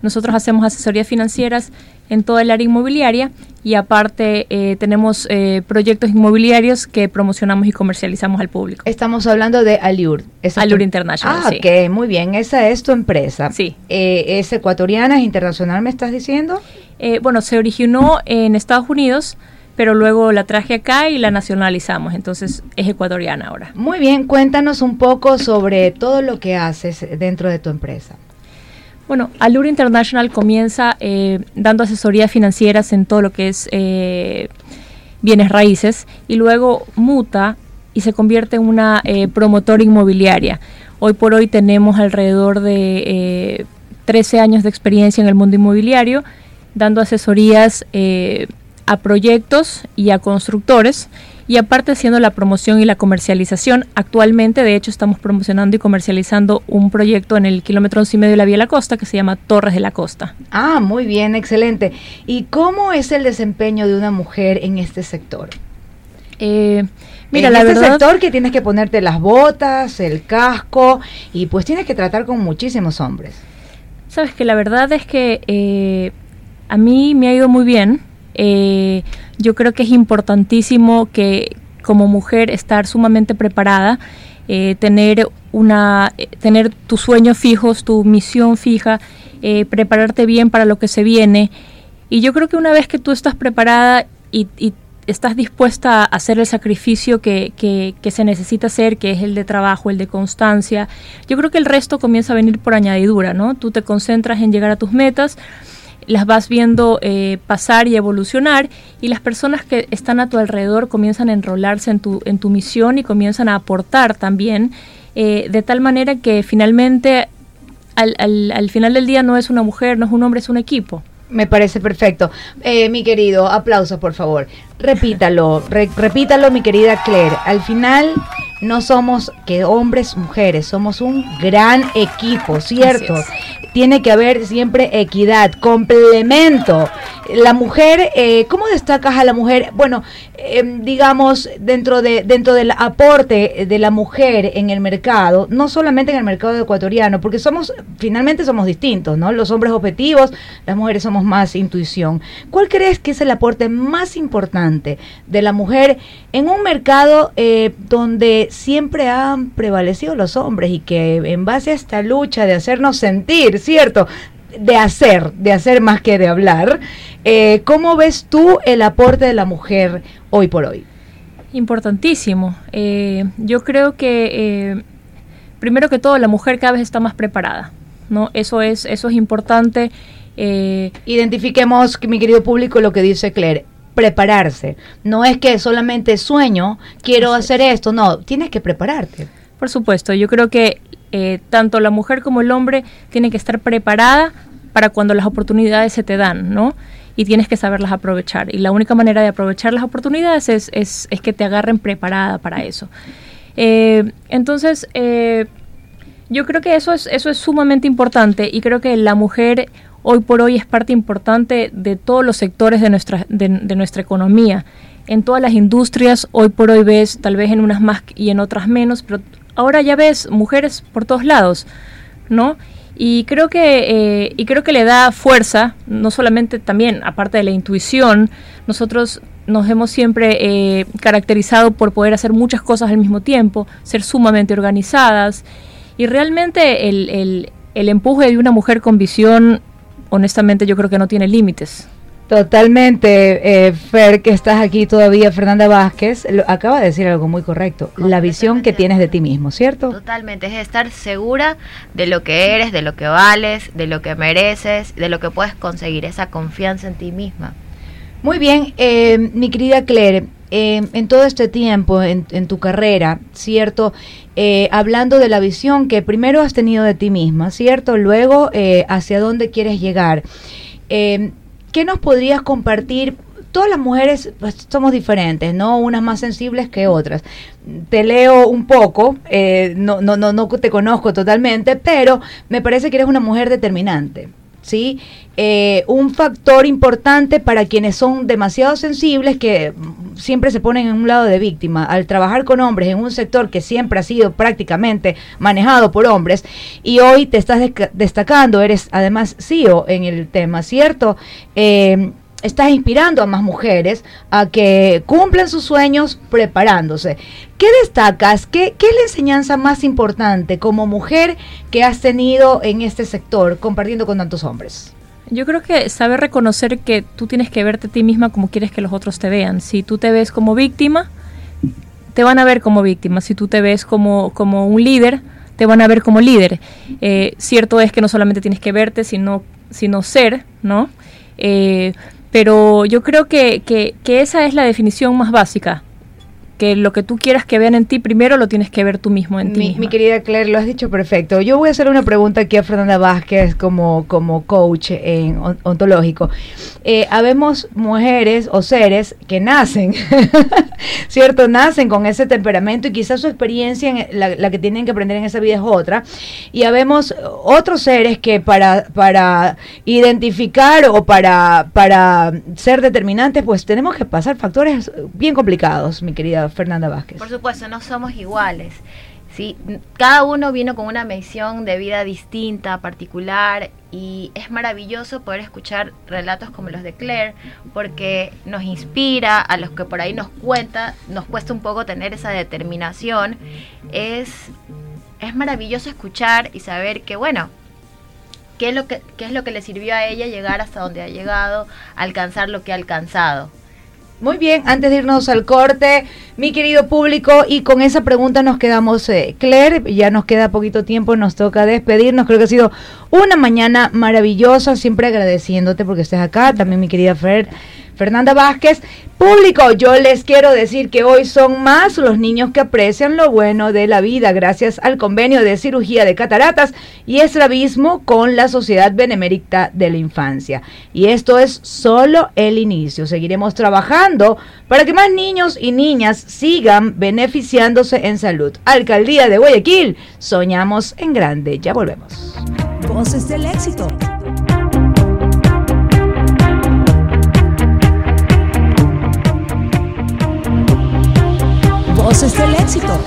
Speaker 15: Nosotros hacemos asesorías financieras en toda el área inmobiliaria y aparte eh, tenemos eh, proyectos inmobiliarios que promocionamos y comercializamos al público.
Speaker 3: Estamos hablando de es
Speaker 15: Allure
Speaker 3: tu-
Speaker 15: International,
Speaker 3: Ah,
Speaker 15: sí.
Speaker 3: ok, muy bien. Esa es tu empresa.
Speaker 15: Sí.
Speaker 3: Eh, ¿Es ecuatoriana, es internacional, me estás diciendo?
Speaker 15: Eh, bueno, se originó en Estados Unidos, pero luego la traje acá y la nacionalizamos, entonces es ecuatoriana ahora.
Speaker 3: Muy bien, cuéntanos un poco sobre todo lo que haces dentro de tu empresa.
Speaker 15: Bueno, Allure International comienza eh, dando asesorías financieras en todo lo que es eh, bienes raíces y luego muta y se convierte en una eh, promotora inmobiliaria. Hoy por hoy tenemos alrededor de eh, 13 años de experiencia en el mundo inmobiliario, dando asesorías a proyectos y a constructores y aparte haciendo la promoción y la comercialización. Actualmente, de hecho, estamos promocionando y comercializando un proyecto en el kilómetro once y medio de la Vía La Costa que se llama Torres de la Costa.
Speaker 3: Ah, muy bien, excelente. ¿Y cómo es el desempeño de una mujer en este sector?
Speaker 15: Eh, mira,
Speaker 3: en
Speaker 15: la
Speaker 3: este
Speaker 15: verdad,
Speaker 3: sector que tienes que ponerte las botas, el casco y pues tienes que tratar con muchísimos hombres.
Speaker 15: sabes que la verdad es que eh, a mí me ha ido muy bien. Eh, yo creo que es importantísimo que como mujer estar sumamente preparada, eh, tener una, eh, tener tus sueños fijos, tu misión fija, prepararte bien para lo que se viene. Y yo creo que una vez que tú estás preparada y, y estás dispuesta a hacer el sacrificio que, que- que se necesita hacer, que es el de trabajo, el de constancia, yo creo que el resto comienza a venir por añadidura, ¿no? Tú te concentras en llegar a tus metas, las vas viendo eh, pasar y evolucionar y las personas que están a tu alrededor comienzan a enrolarse en tu, en tu misión y comienzan a aportar también, eh, de tal manera que finalmente al, al- al final del día no es una mujer, no es un hombre, es un equipo.
Speaker 3: Me parece perfecto. Eh, mi querido, aplausos por favor. Repítalo, re- repítalo mi querida Claire. Al final no somos que hombres, mujeres, somos un gran equipo, ¿cierto? Tiene que haber siempre equidad, complemento. La mujer, eh, ¿cómo destacas a la mujer? Bueno, eh, digamos, dentro, de, dentro del aporte de la mujer en el mercado, no solamente en el mercado ecuatoriano, porque somos, finalmente somos distintos, ¿no? Los hombres objetivos, las mujeres somos más intuición. ¿Cuál crees que es el aporte más importante de la mujer en un mercado eh, donde siempre han prevalecido los hombres y que en base a esta lucha de hacernos sentir, ¿cierto? de hacer, de hacer más que de hablar. Eh, ¿Cómo ves tú el aporte de la mujer hoy por hoy?
Speaker 15: Importantísimo. Eh, yo creo que eh, primero que todo la mujer cada vez está más preparada, ¿no? Eso es eso es importante.
Speaker 3: Identifiquemos, mi querido público, lo que dice Claire. Prepararse. No es que solamente sueño, quiero hacer esto. No, tienes que prepararte.
Speaker 15: Por supuesto, yo creo que eh, tanto la mujer como el hombre tienen que estar preparada para cuando las oportunidades se te dan, ¿no? Y tienes que saberlas aprovechar. Y la única manera de aprovechar las oportunidades es, es, es que te agarren preparada para eso. Eh, entonces, eh, yo creo que eso es, eso es sumamente importante y creo que la mujer hoy por hoy es parte importante de todos los sectores de nuestra, de, nuestra economía. en todas las industrias, hoy por hoy ves tal vez en unas más y en otras menos, pero ahora ya ves mujeres por todos lados, ¿no? Y creo que, eh, y creo que le da fuerza, no solamente también, aparte de la intuición, nosotros nos hemos siempre eh, caracterizado por poder hacer muchas cosas al mismo tiempo, ser sumamente organizadas, y realmente el, el, el empuje de una mujer con visión, honestamente yo creo que no tiene límites.
Speaker 3: Totalmente, eh, Fer, que estás aquí todavía, Fernanda Vázquez, lo- acaba de decir algo muy correcto, la visión que tienes de ti mismo, ¿cierto?
Speaker 4: Totalmente, es estar segura de lo que eres, de lo que vales, de lo que mereces, de lo que puedes conseguir, esa confianza en ti misma.
Speaker 3: Muy bien, eh, mi querida Claire, eh, en todo este tiempo, en, tu carrera, ¿cierto? Eh, hablando de la visión que primero has tenido de ti misma, ¿cierto? Luego, eh, hacia dónde quieres llegar. Eh, ¿Qué nos podrías compartir? Todas las mujeres pues, somos diferentes, ¿no? Unas más sensibles que otras. Te leo un poco, no, no, no, no te conozco totalmente, pero me parece que eres una mujer determinante. ¿Sí? Eh, un factor importante para quienes son demasiado sensibles que siempre se ponen en un lado de víctima. Al trabajar con hombres en un sector que siempre ha sido prácticamente manejado por hombres y hoy te estás destacando, eres además CEO en el tema, ¿cierto? Eh, estás inspirando a más mujeres a que cumplan sus sueños preparándose. ¿Qué destacas? ¿Qué, qué es la enseñanza más importante como mujer que has tenido en este sector compartiendo con tantos hombres?
Speaker 15: Yo creo que saber reconocer que tú tienes que verte a ti misma como quieres que los otros te vean. Si tú te ves como víctima, te van a ver como víctima. Si tú te ves como, como un líder, te van a ver como líder. Eh, cierto es que no solamente tienes que verte, sino, sino ser, ¿no? Eh, pero yo creo que, que, esa es la definición más básica. Que lo que tú quieras que vean en ti, primero lo tienes que ver tú mismo en ti.
Speaker 3: Mi,
Speaker 15: misma.
Speaker 3: mi querida Claire, lo has dicho perfecto. Yo voy a hacer una pregunta aquí a Fernanda Vázquez como, como coach en on- ontológico. Eh, habemos mujeres o seres que nacen, ¿cierto? Nacen con ese temperamento y quizás su experiencia, en la, la que tienen que aprender en esa vida es otra. Y habemos otros seres que para, para identificar o para, para ser determinantes, pues tenemos que pasar factores bien complicados, mi querida Fernanda Vázquez.
Speaker 4: Por supuesto, no somos iguales. ¿sí? Cada uno vino con una misión de vida distinta, particular, y es maravilloso poder escuchar relatos como los de Claire, porque nos inspira, a los que por ahí nos cuenta, nos cuesta un poco tener esa determinación. Es, es maravilloso escuchar y saber que, bueno, qué es, lo que, qué es lo que le sirvió a ella llegar hasta donde ha llegado, alcanzar lo que ha alcanzado.
Speaker 3: Muy bien, antes de irnos al corte, mi querido público, y con esa pregunta nos quedamos, eh, Claire, ya nos queda poquito tiempo, nos toca despedirnos, creo que ha sido una mañana maravillosa, siempre agradeciéndote porque estés acá, también mi querida Fer, Fernanda Vázquez. Público, yo les quiero decir que hoy son más los niños que aprecian lo bueno de la vida gracias al convenio de cirugía de cataratas y estrabismo con la Sociedad Benemérita de la Infancia. Y esto es solo el inicio. Seguiremos trabajando para que más niños y niñas sigan beneficiándose en salud. Alcaldía de Guayaquil, soñamos en grande. Ya volvemos.
Speaker 2: Voces del éxito. Voces del éxito.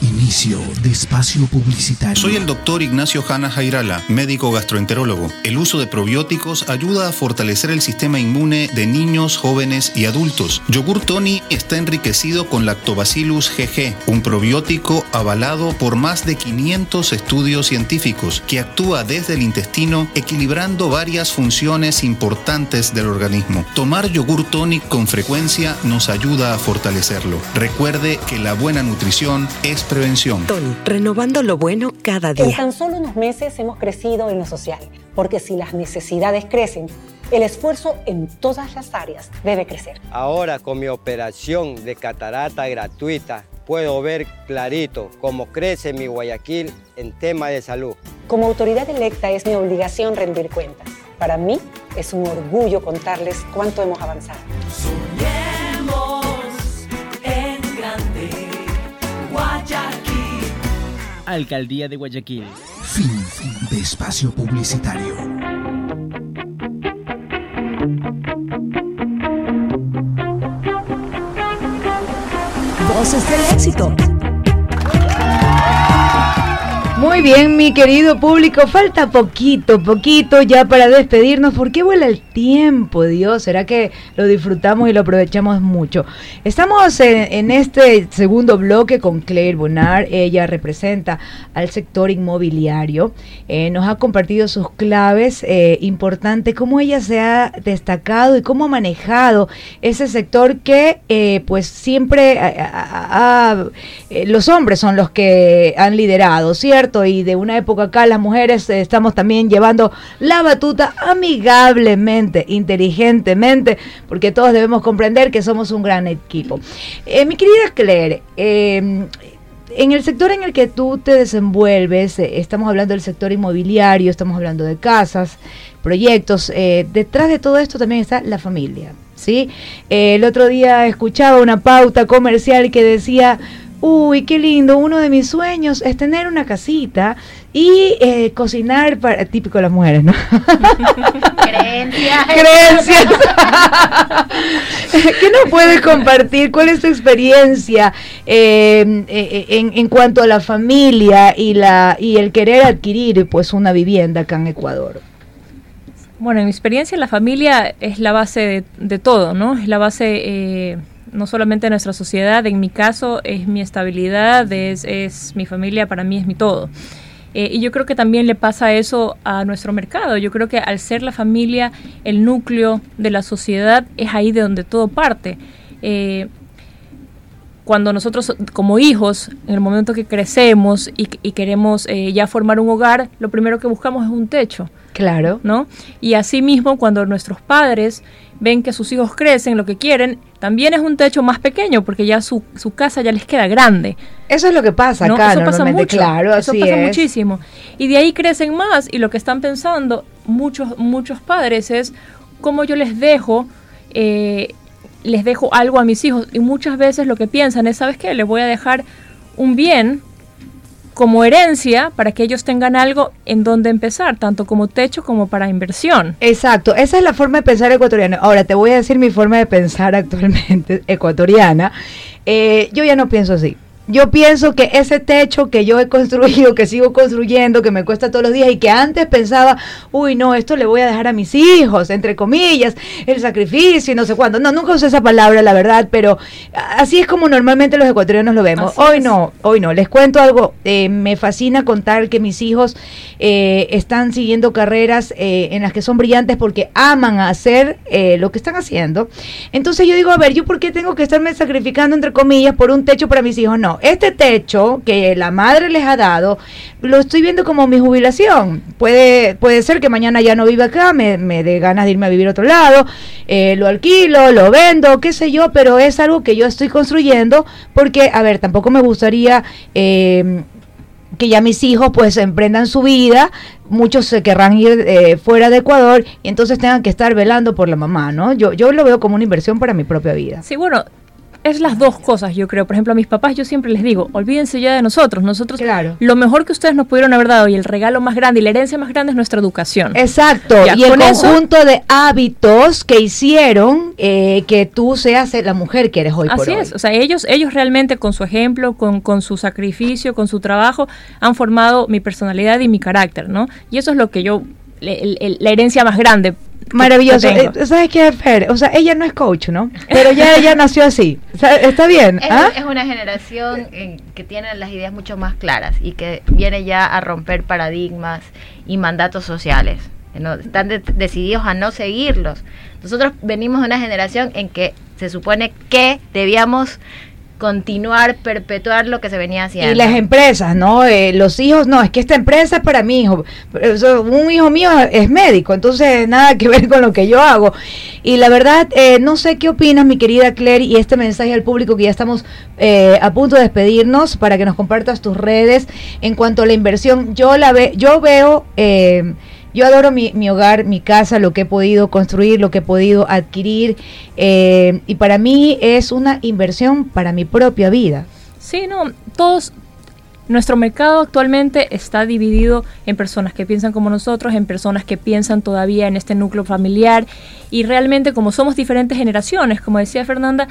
Speaker 1: Inicio de espacio publicitario.
Speaker 8: Soy el doctor Ignacio Hanna Jairala, médico gastroenterólogo. El uso de probióticos ayuda a fortalecer el sistema inmune de niños, jóvenes y adultos. Yogur Tony está enriquecido con Lactobacillus GG, un probiótico avalado por más de 500 estudios científicos que actúa desde el intestino equilibrando varias funciones importantes del organismo. Tomar yogur tonic con frecuencia nos ayuda a fortalecerlo. Recuerde que la buena nutrición es prevención.
Speaker 9: Tony, renovando lo bueno cada
Speaker 5: En
Speaker 9: día.
Speaker 5: tan solo unos meses hemos crecido en lo social, porque si las necesidades crecen, el esfuerzo en todas las áreas debe crecer.
Speaker 16: Ahora con mi operación de catarata gratuita puedo ver clarito cómo crece mi Guayaquil en tema de salud.
Speaker 5: Como autoridad electa es mi obligación rendir cuentas. Para mí es un orgullo contarles cuánto hemos avanzado.
Speaker 17: en grande, Guayaquil.
Speaker 7: Alcaldía de Guayaquil.
Speaker 1: Fin, fin de espacio publicitario.
Speaker 2: Voces del éxito.
Speaker 3: Muy bien, mi querido público, falta poquito, poquito ya para despedirnos. ¿Por qué vuela el tiempo, Dios? ¿Será que lo disfrutamos y lo aprovechamos mucho? Estamos en, en este segundo bloque con Claire Bonar. Ella representa al sector inmobiliario. Eh, nos ha compartido sus claves eh, importantes, cómo ella se ha destacado y cómo ha manejado ese sector que eh, pues siempre ha- eh, los hombres son los que han liderado, ¿cierto? Y de una época acá las mujeres eh, estamos también llevando la batuta amigablemente, inteligentemente, porque todos debemos comprender que somos un gran equipo. Eh, mi querida Claire, eh, en el sector en el que tú te desenvuelves, eh, estamos hablando del sector inmobiliario, estamos hablando de casas, proyectos, detrás de todo esto también está la familia, ¿sí? El otro día escuchaba una pauta comercial que decía, uy, qué lindo, uno de mis sueños es tener una casita y eh, cocinar para, típico de las mujeres, ¿no?
Speaker 4: Creencias.
Speaker 3: Creencias. ¿Qué nos puedes compartir? ¿Cuál es tu experiencia eh, eh, en, en cuanto a la familia y la y el querer adquirir pues una vivienda acá en Ecuador?
Speaker 15: Bueno, en mi experiencia la familia es la base de, de todo, ¿no? Es la base eh, no solamente nuestra sociedad, en mi caso es mi estabilidad, es, es mi familia, para mí es mi todo. Eh, y yo creo que también le pasa eso a nuestro mercado. Yo creo que al ser la familia el núcleo de la sociedad, es ahí de donde todo parte. Eh, cuando nosotros como hijos, en el momento que crecemos y, y queremos eh, ya formar un hogar, lo primero que buscamos es un techo.
Speaker 3: Claro.
Speaker 15: ¿No? Y asimismo, cuando nuestros padres ven que sus hijos crecen, lo que quieren, también es un techo más pequeño, porque ya su, su casa ya les queda grande.
Speaker 3: Eso es lo que pasa
Speaker 15: ¿no?
Speaker 3: acá
Speaker 15: Eso pasa mucho.
Speaker 3: claro,
Speaker 15: Eso
Speaker 3: así
Speaker 15: pasa
Speaker 3: es.
Speaker 15: muchísimo. Y de ahí crecen más, y lo que están pensando muchos, muchos padres es cómo yo les dejo eh, les dejo algo a mis hijos y muchas veces lo que piensan es, ¿sabes qué? Les voy a dejar un bien como herencia para que ellos tengan algo en donde empezar, tanto como techo como para inversión.
Speaker 3: Exacto, esa es la forma de pensar ecuatoriana. Ahora te voy a decir mi forma de pensar actualmente ecuatoriana. Eh, yo ya no pienso así. Yo pienso que ese techo que yo he construido, que sigo construyendo, que me cuesta todos los días y que antes pensaba, uy, no, esto le voy a dejar a mis hijos, entre comillas, el sacrificio y no sé cuándo. No, nunca usé esa palabra, la verdad, pero así es como normalmente los ecuatorianos lo vemos.
Speaker 15: Así
Speaker 3: hoy
Speaker 15: es.
Speaker 3: no, hoy no. Les cuento algo, eh, me fascina contar que mis hijos eh, están siguiendo carreras eh, en las que son brillantes porque aman hacer eh, lo que están haciendo. Entonces yo digo, a ver, ¿yo por qué tengo que estarme sacrificando, entre comillas, por un techo para mis hijos? No, este techo que la madre les ha dado, lo estoy viendo como mi jubilación. Puede, puede ser que mañana ya no viva acá, me, me dé ganas de irme a vivir a otro lado, eh, lo alquilo, lo vendo, qué sé yo, pero es algo que yo estoy construyendo porque, a ver, tampoco me gustaría... eh, que ya mis hijos pues emprendan su vida, muchos se querrán ir eh, fuera de Ecuador y entonces tengan que estar velando por la mamá, ¿no? Yo, yo lo veo como una inversión para mi propia vida.
Speaker 15: Sí, bueno, es las dos cosas, yo creo. Por ejemplo, a mis papás yo siempre les digo, olvídense ya de nosotros. Nosotros, lo mejor que ustedes nos pudieron haber dado y el regalo más grande y la herencia más grande es nuestra educación.
Speaker 3: Exacto,
Speaker 15: Ya,
Speaker 3: y el
Speaker 15: con eso-
Speaker 3: conjunto de hábitos que hicieron eh, que tú seas la mujer que eres hoy por
Speaker 15: Así
Speaker 3: hoy.
Speaker 15: es, o sea, ellos, ellos realmente con su ejemplo, con, con su sacrificio, con su trabajo, han formado mi personalidad y mi carácter, ¿no? Y eso es lo que yo, el- el- la herencia más grande.
Speaker 3: Maravilloso.
Speaker 15: que.
Speaker 3: Eh, ¿Sabes qué, Fer? O sea, ella no es coach, ¿no? Pero ya ella nació así. O sea, ¿Está bien?
Speaker 4: Es,
Speaker 3: ¿ah?
Speaker 4: es una generación eh, que tiene las ideas mucho más claras y que viene ya a romper paradigmas y mandatos sociales. no- están de- decididos a no seguirlos. Nosotros venimos de una generación en que se supone que debíamos continuar, perpetuar lo que se venía haciendo.
Speaker 3: Y las empresas, ¿no? Eh, los hijos, no, es que esta empresa es para mi hijo. Un hijo mío es médico, entonces nada que ver con lo que yo hago. Y la verdad, eh, no sé qué opinas, mi querida Claire, y este mensaje al público que ya estamos eh, a punto de despedirnos para que nos compartas tus redes en cuanto a la inversión. Yo la ve, yo veo. Yo adoro mi, mi hogar, mi casa, lo que he podido construir, lo que he podido adquirir, eh, y para mí es una inversión para mi propia vida.
Speaker 15: Sí, no, todos, nuestro mercado actualmente está dividido en personas que piensan como nosotros, en personas que piensan todavía en este núcleo familiar y realmente como somos diferentes generaciones, como decía Fernanda,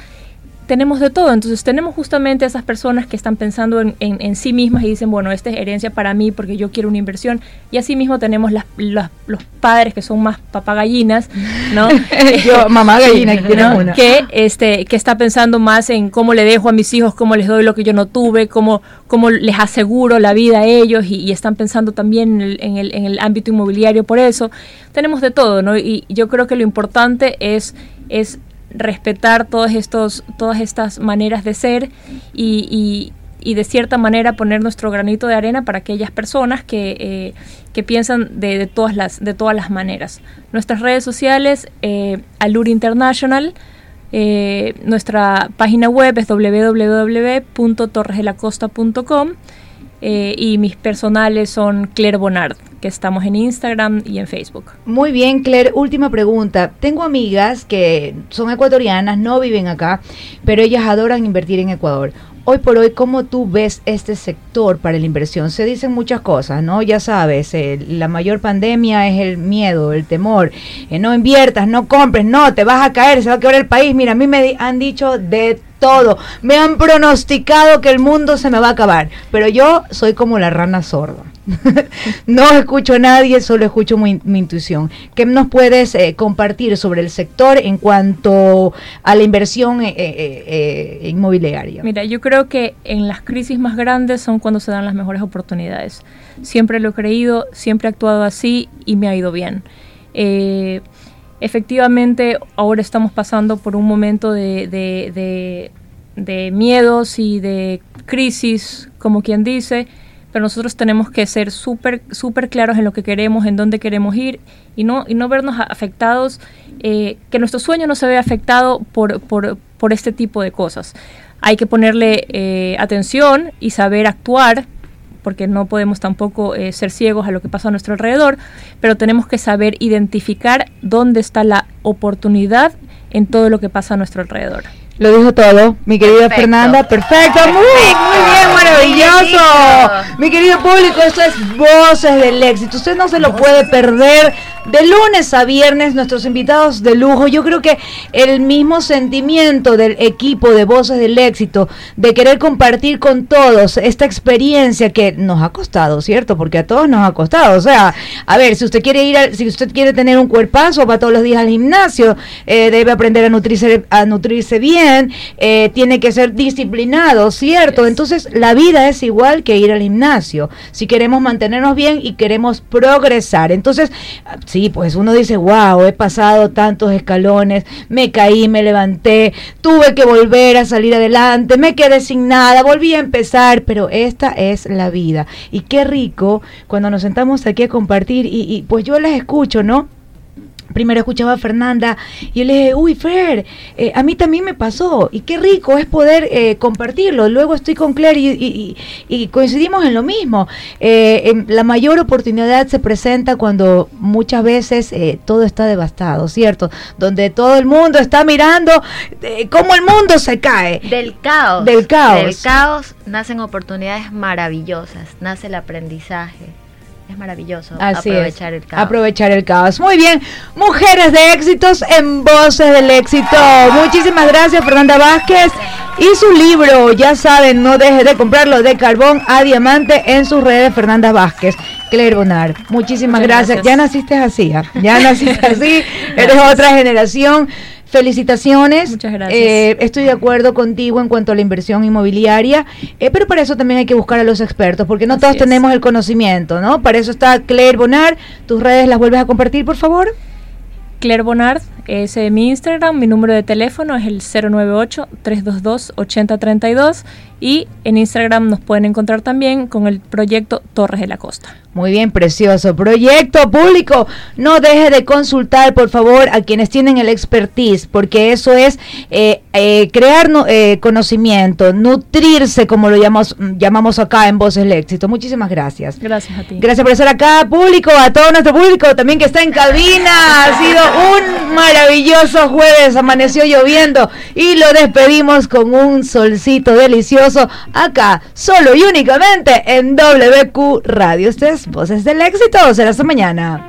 Speaker 15: tenemos de todo. Entonces tenemos justamente esas personas que están pensando en, en, sí mismas y dicen, bueno, esta es herencia para mí porque yo quiero una inversión. Y así mismo tenemos las, los padres que son más papagallinas, ¿no?
Speaker 3: yo, mamá gallina,
Speaker 15: que Que, este, que está pensando más en cómo le dejo a mis hijos, cómo les doy lo que yo no tuve, cómo, cómo les aseguro la vida a ellos y, están pensando también en el, en, el, en el ámbito inmobiliario por eso. Tenemos de todo, ¿no? Y yo creo que lo importante es es respetar todos estos, todas estas maneras de ser y, de cierta manera poner nuestro granito de arena para aquellas personas que, eh, que piensan de, de, todas las, de todas las maneras. Nuestras redes sociales, eh, Alur International, eh, nuestra página web es www.torresdelacosta.com eh, y mis personales son Claire Bonard, que estamos en Instagram y en Facebook.
Speaker 3: Muy bien, Claire. Última pregunta. Tengo amigas que son ecuatorianas, no viven acá, pero ellas adoran invertir en Ecuador. Hoy por hoy, ¿cómo tú ves este sector para la inversión? Se dicen muchas cosas, ¿no? Ya sabes, eh, la mayor pandemia es el miedo, el temor. Eh, no inviertas, no compres, no, te vas a caer, se va a quebrar el país. Mira, a mí me han dicho de todo. Me han pronosticado que el mundo se me va a acabar, pero yo soy como la rana sorda. no escucho a nadie, solo escucho mi, intuición. ¿Qué nos puedes eh, compartir sobre el sector en cuanto a la inversión eh, eh, inmobiliaria?
Speaker 15: Mira, yo creo que en las crisis más grandes son cuando se dan las mejores oportunidades. Siempre lo he creído, siempre he actuado así y me ha ido bien. Efectivamente, ahora estamos pasando por un momento de, de, miedos y de crisis, como quien dice, pero nosotros tenemos que ser súper súper claros en lo que queremos, en dónde queremos ir y no, y no vernos afectados, eh, que nuestro sueño no se vea afectado por, por, por este tipo de cosas. Hay que ponerle eh, atención y saber actuar porque no podemos tampoco eh, ser ciegos a lo que pasa a nuestro alrededor, pero tenemos que saber identificar dónde está la oportunidad en todo lo que pasa a nuestro alrededor.
Speaker 3: Lo dijo todo, mi querida Fernanda. Perfecto, muy, muy bien, maravilloso. Mi querido público, esto es Voces del Éxito. Usted no se lo puede perder de lunes a viernes, nuestros invitados de lujo. Yo creo que el mismo sentimiento del equipo de Voces del Éxito, de querer compartir con todos esta experiencia que nos ha costado, ¿cierto? Porque a todos nos ha costado. O sea, a ver, si usted quiere ir, si usted quiere tener un cuerpazo, va todos los días al gimnasio, eh, debe aprender a nutrirse, a nutrirse bien, eh, tiene que ser disciplinado, ¿cierto? Entonces, la vida es igual que ir al gimnasio. Si queremos mantenernos bien y queremos progresar. Entonces, Sí, pues uno dice, wow, he pasado tantos escalones, me caí, me levanté, tuve que volver a salir adelante, me quedé sin nada, volví a empezar, pero esta es la vida. Y qué rico cuando nos sentamos aquí a compartir y, y pues yo les escucho, ¿no? Primero escuchaba a Fernanda y yo le dije, uy, Fer, eh, a mí también me pasó y qué rico es poder eh, compartirlo. Luego estoy con Claire y, coincidimos en lo mismo. Eh, la mayor oportunidad se presenta cuando muchas veces todo está devastado, ¿cierto? Donde todo el mundo está mirando cómo el mundo se cae.
Speaker 4: Del caos.
Speaker 3: Del caos.
Speaker 4: Del caos nacen oportunidades maravillosas, nace el aprendizaje es maravilloso aprovechar el caos.
Speaker 3: Aprovechar el caos. Muy bien, mujeres de éxitos en voces del éxito. Muchísimas gracias Fernanda Vázquez y su libro, ya saben, no deje de comprarlo de carbón a diamante en sus redes Fernanda Vázquez. Claire Bonar, muchísimas gracias. Ya naciste así, ¿ah? ya naciste así, eres otra generación. Felicitaciones.
Speaker 15: Muchas gracias.
Speaker 3: Eh, estoy de acuerdo contigo en cuanto a la inversión inmobiliaria, eh, pero para eso también hay que buscar a los expertos, porque no todos tenemos el conocimiento, ¿no? Para eso está Claire Bonar. ¿Tus redes las vuelves a compartir, por favor?
Speaker 15: Claire Bonard es mi Instagram, mi número de teléfono es el 098-322-8032 y en Instagram nos pueden encontrar también con el proyecto Torres de la Costa.
Speaker 3: Muy bien, precioso. Proyecto público. No deje de consultar, por favor, a quienes tienen el expertise, porque eso es eh, eh, crear eh, conocimiento, nutrirse, como lo llamamos, llamamos acá en Voces del Éxito. Muchísimas gracias.
Speaker 15: Gracias a ti.
Speaker 3: Gracias por estar acá, público, a todo nuestro público también que está en cabina. Ha sido un maravilloso jueves, amaneció lloviendo y lo despedimos con un solcito delicioso acá, solo y únicamente en WQ Radio. Este es Voces del Éxito. Será hasta mañana.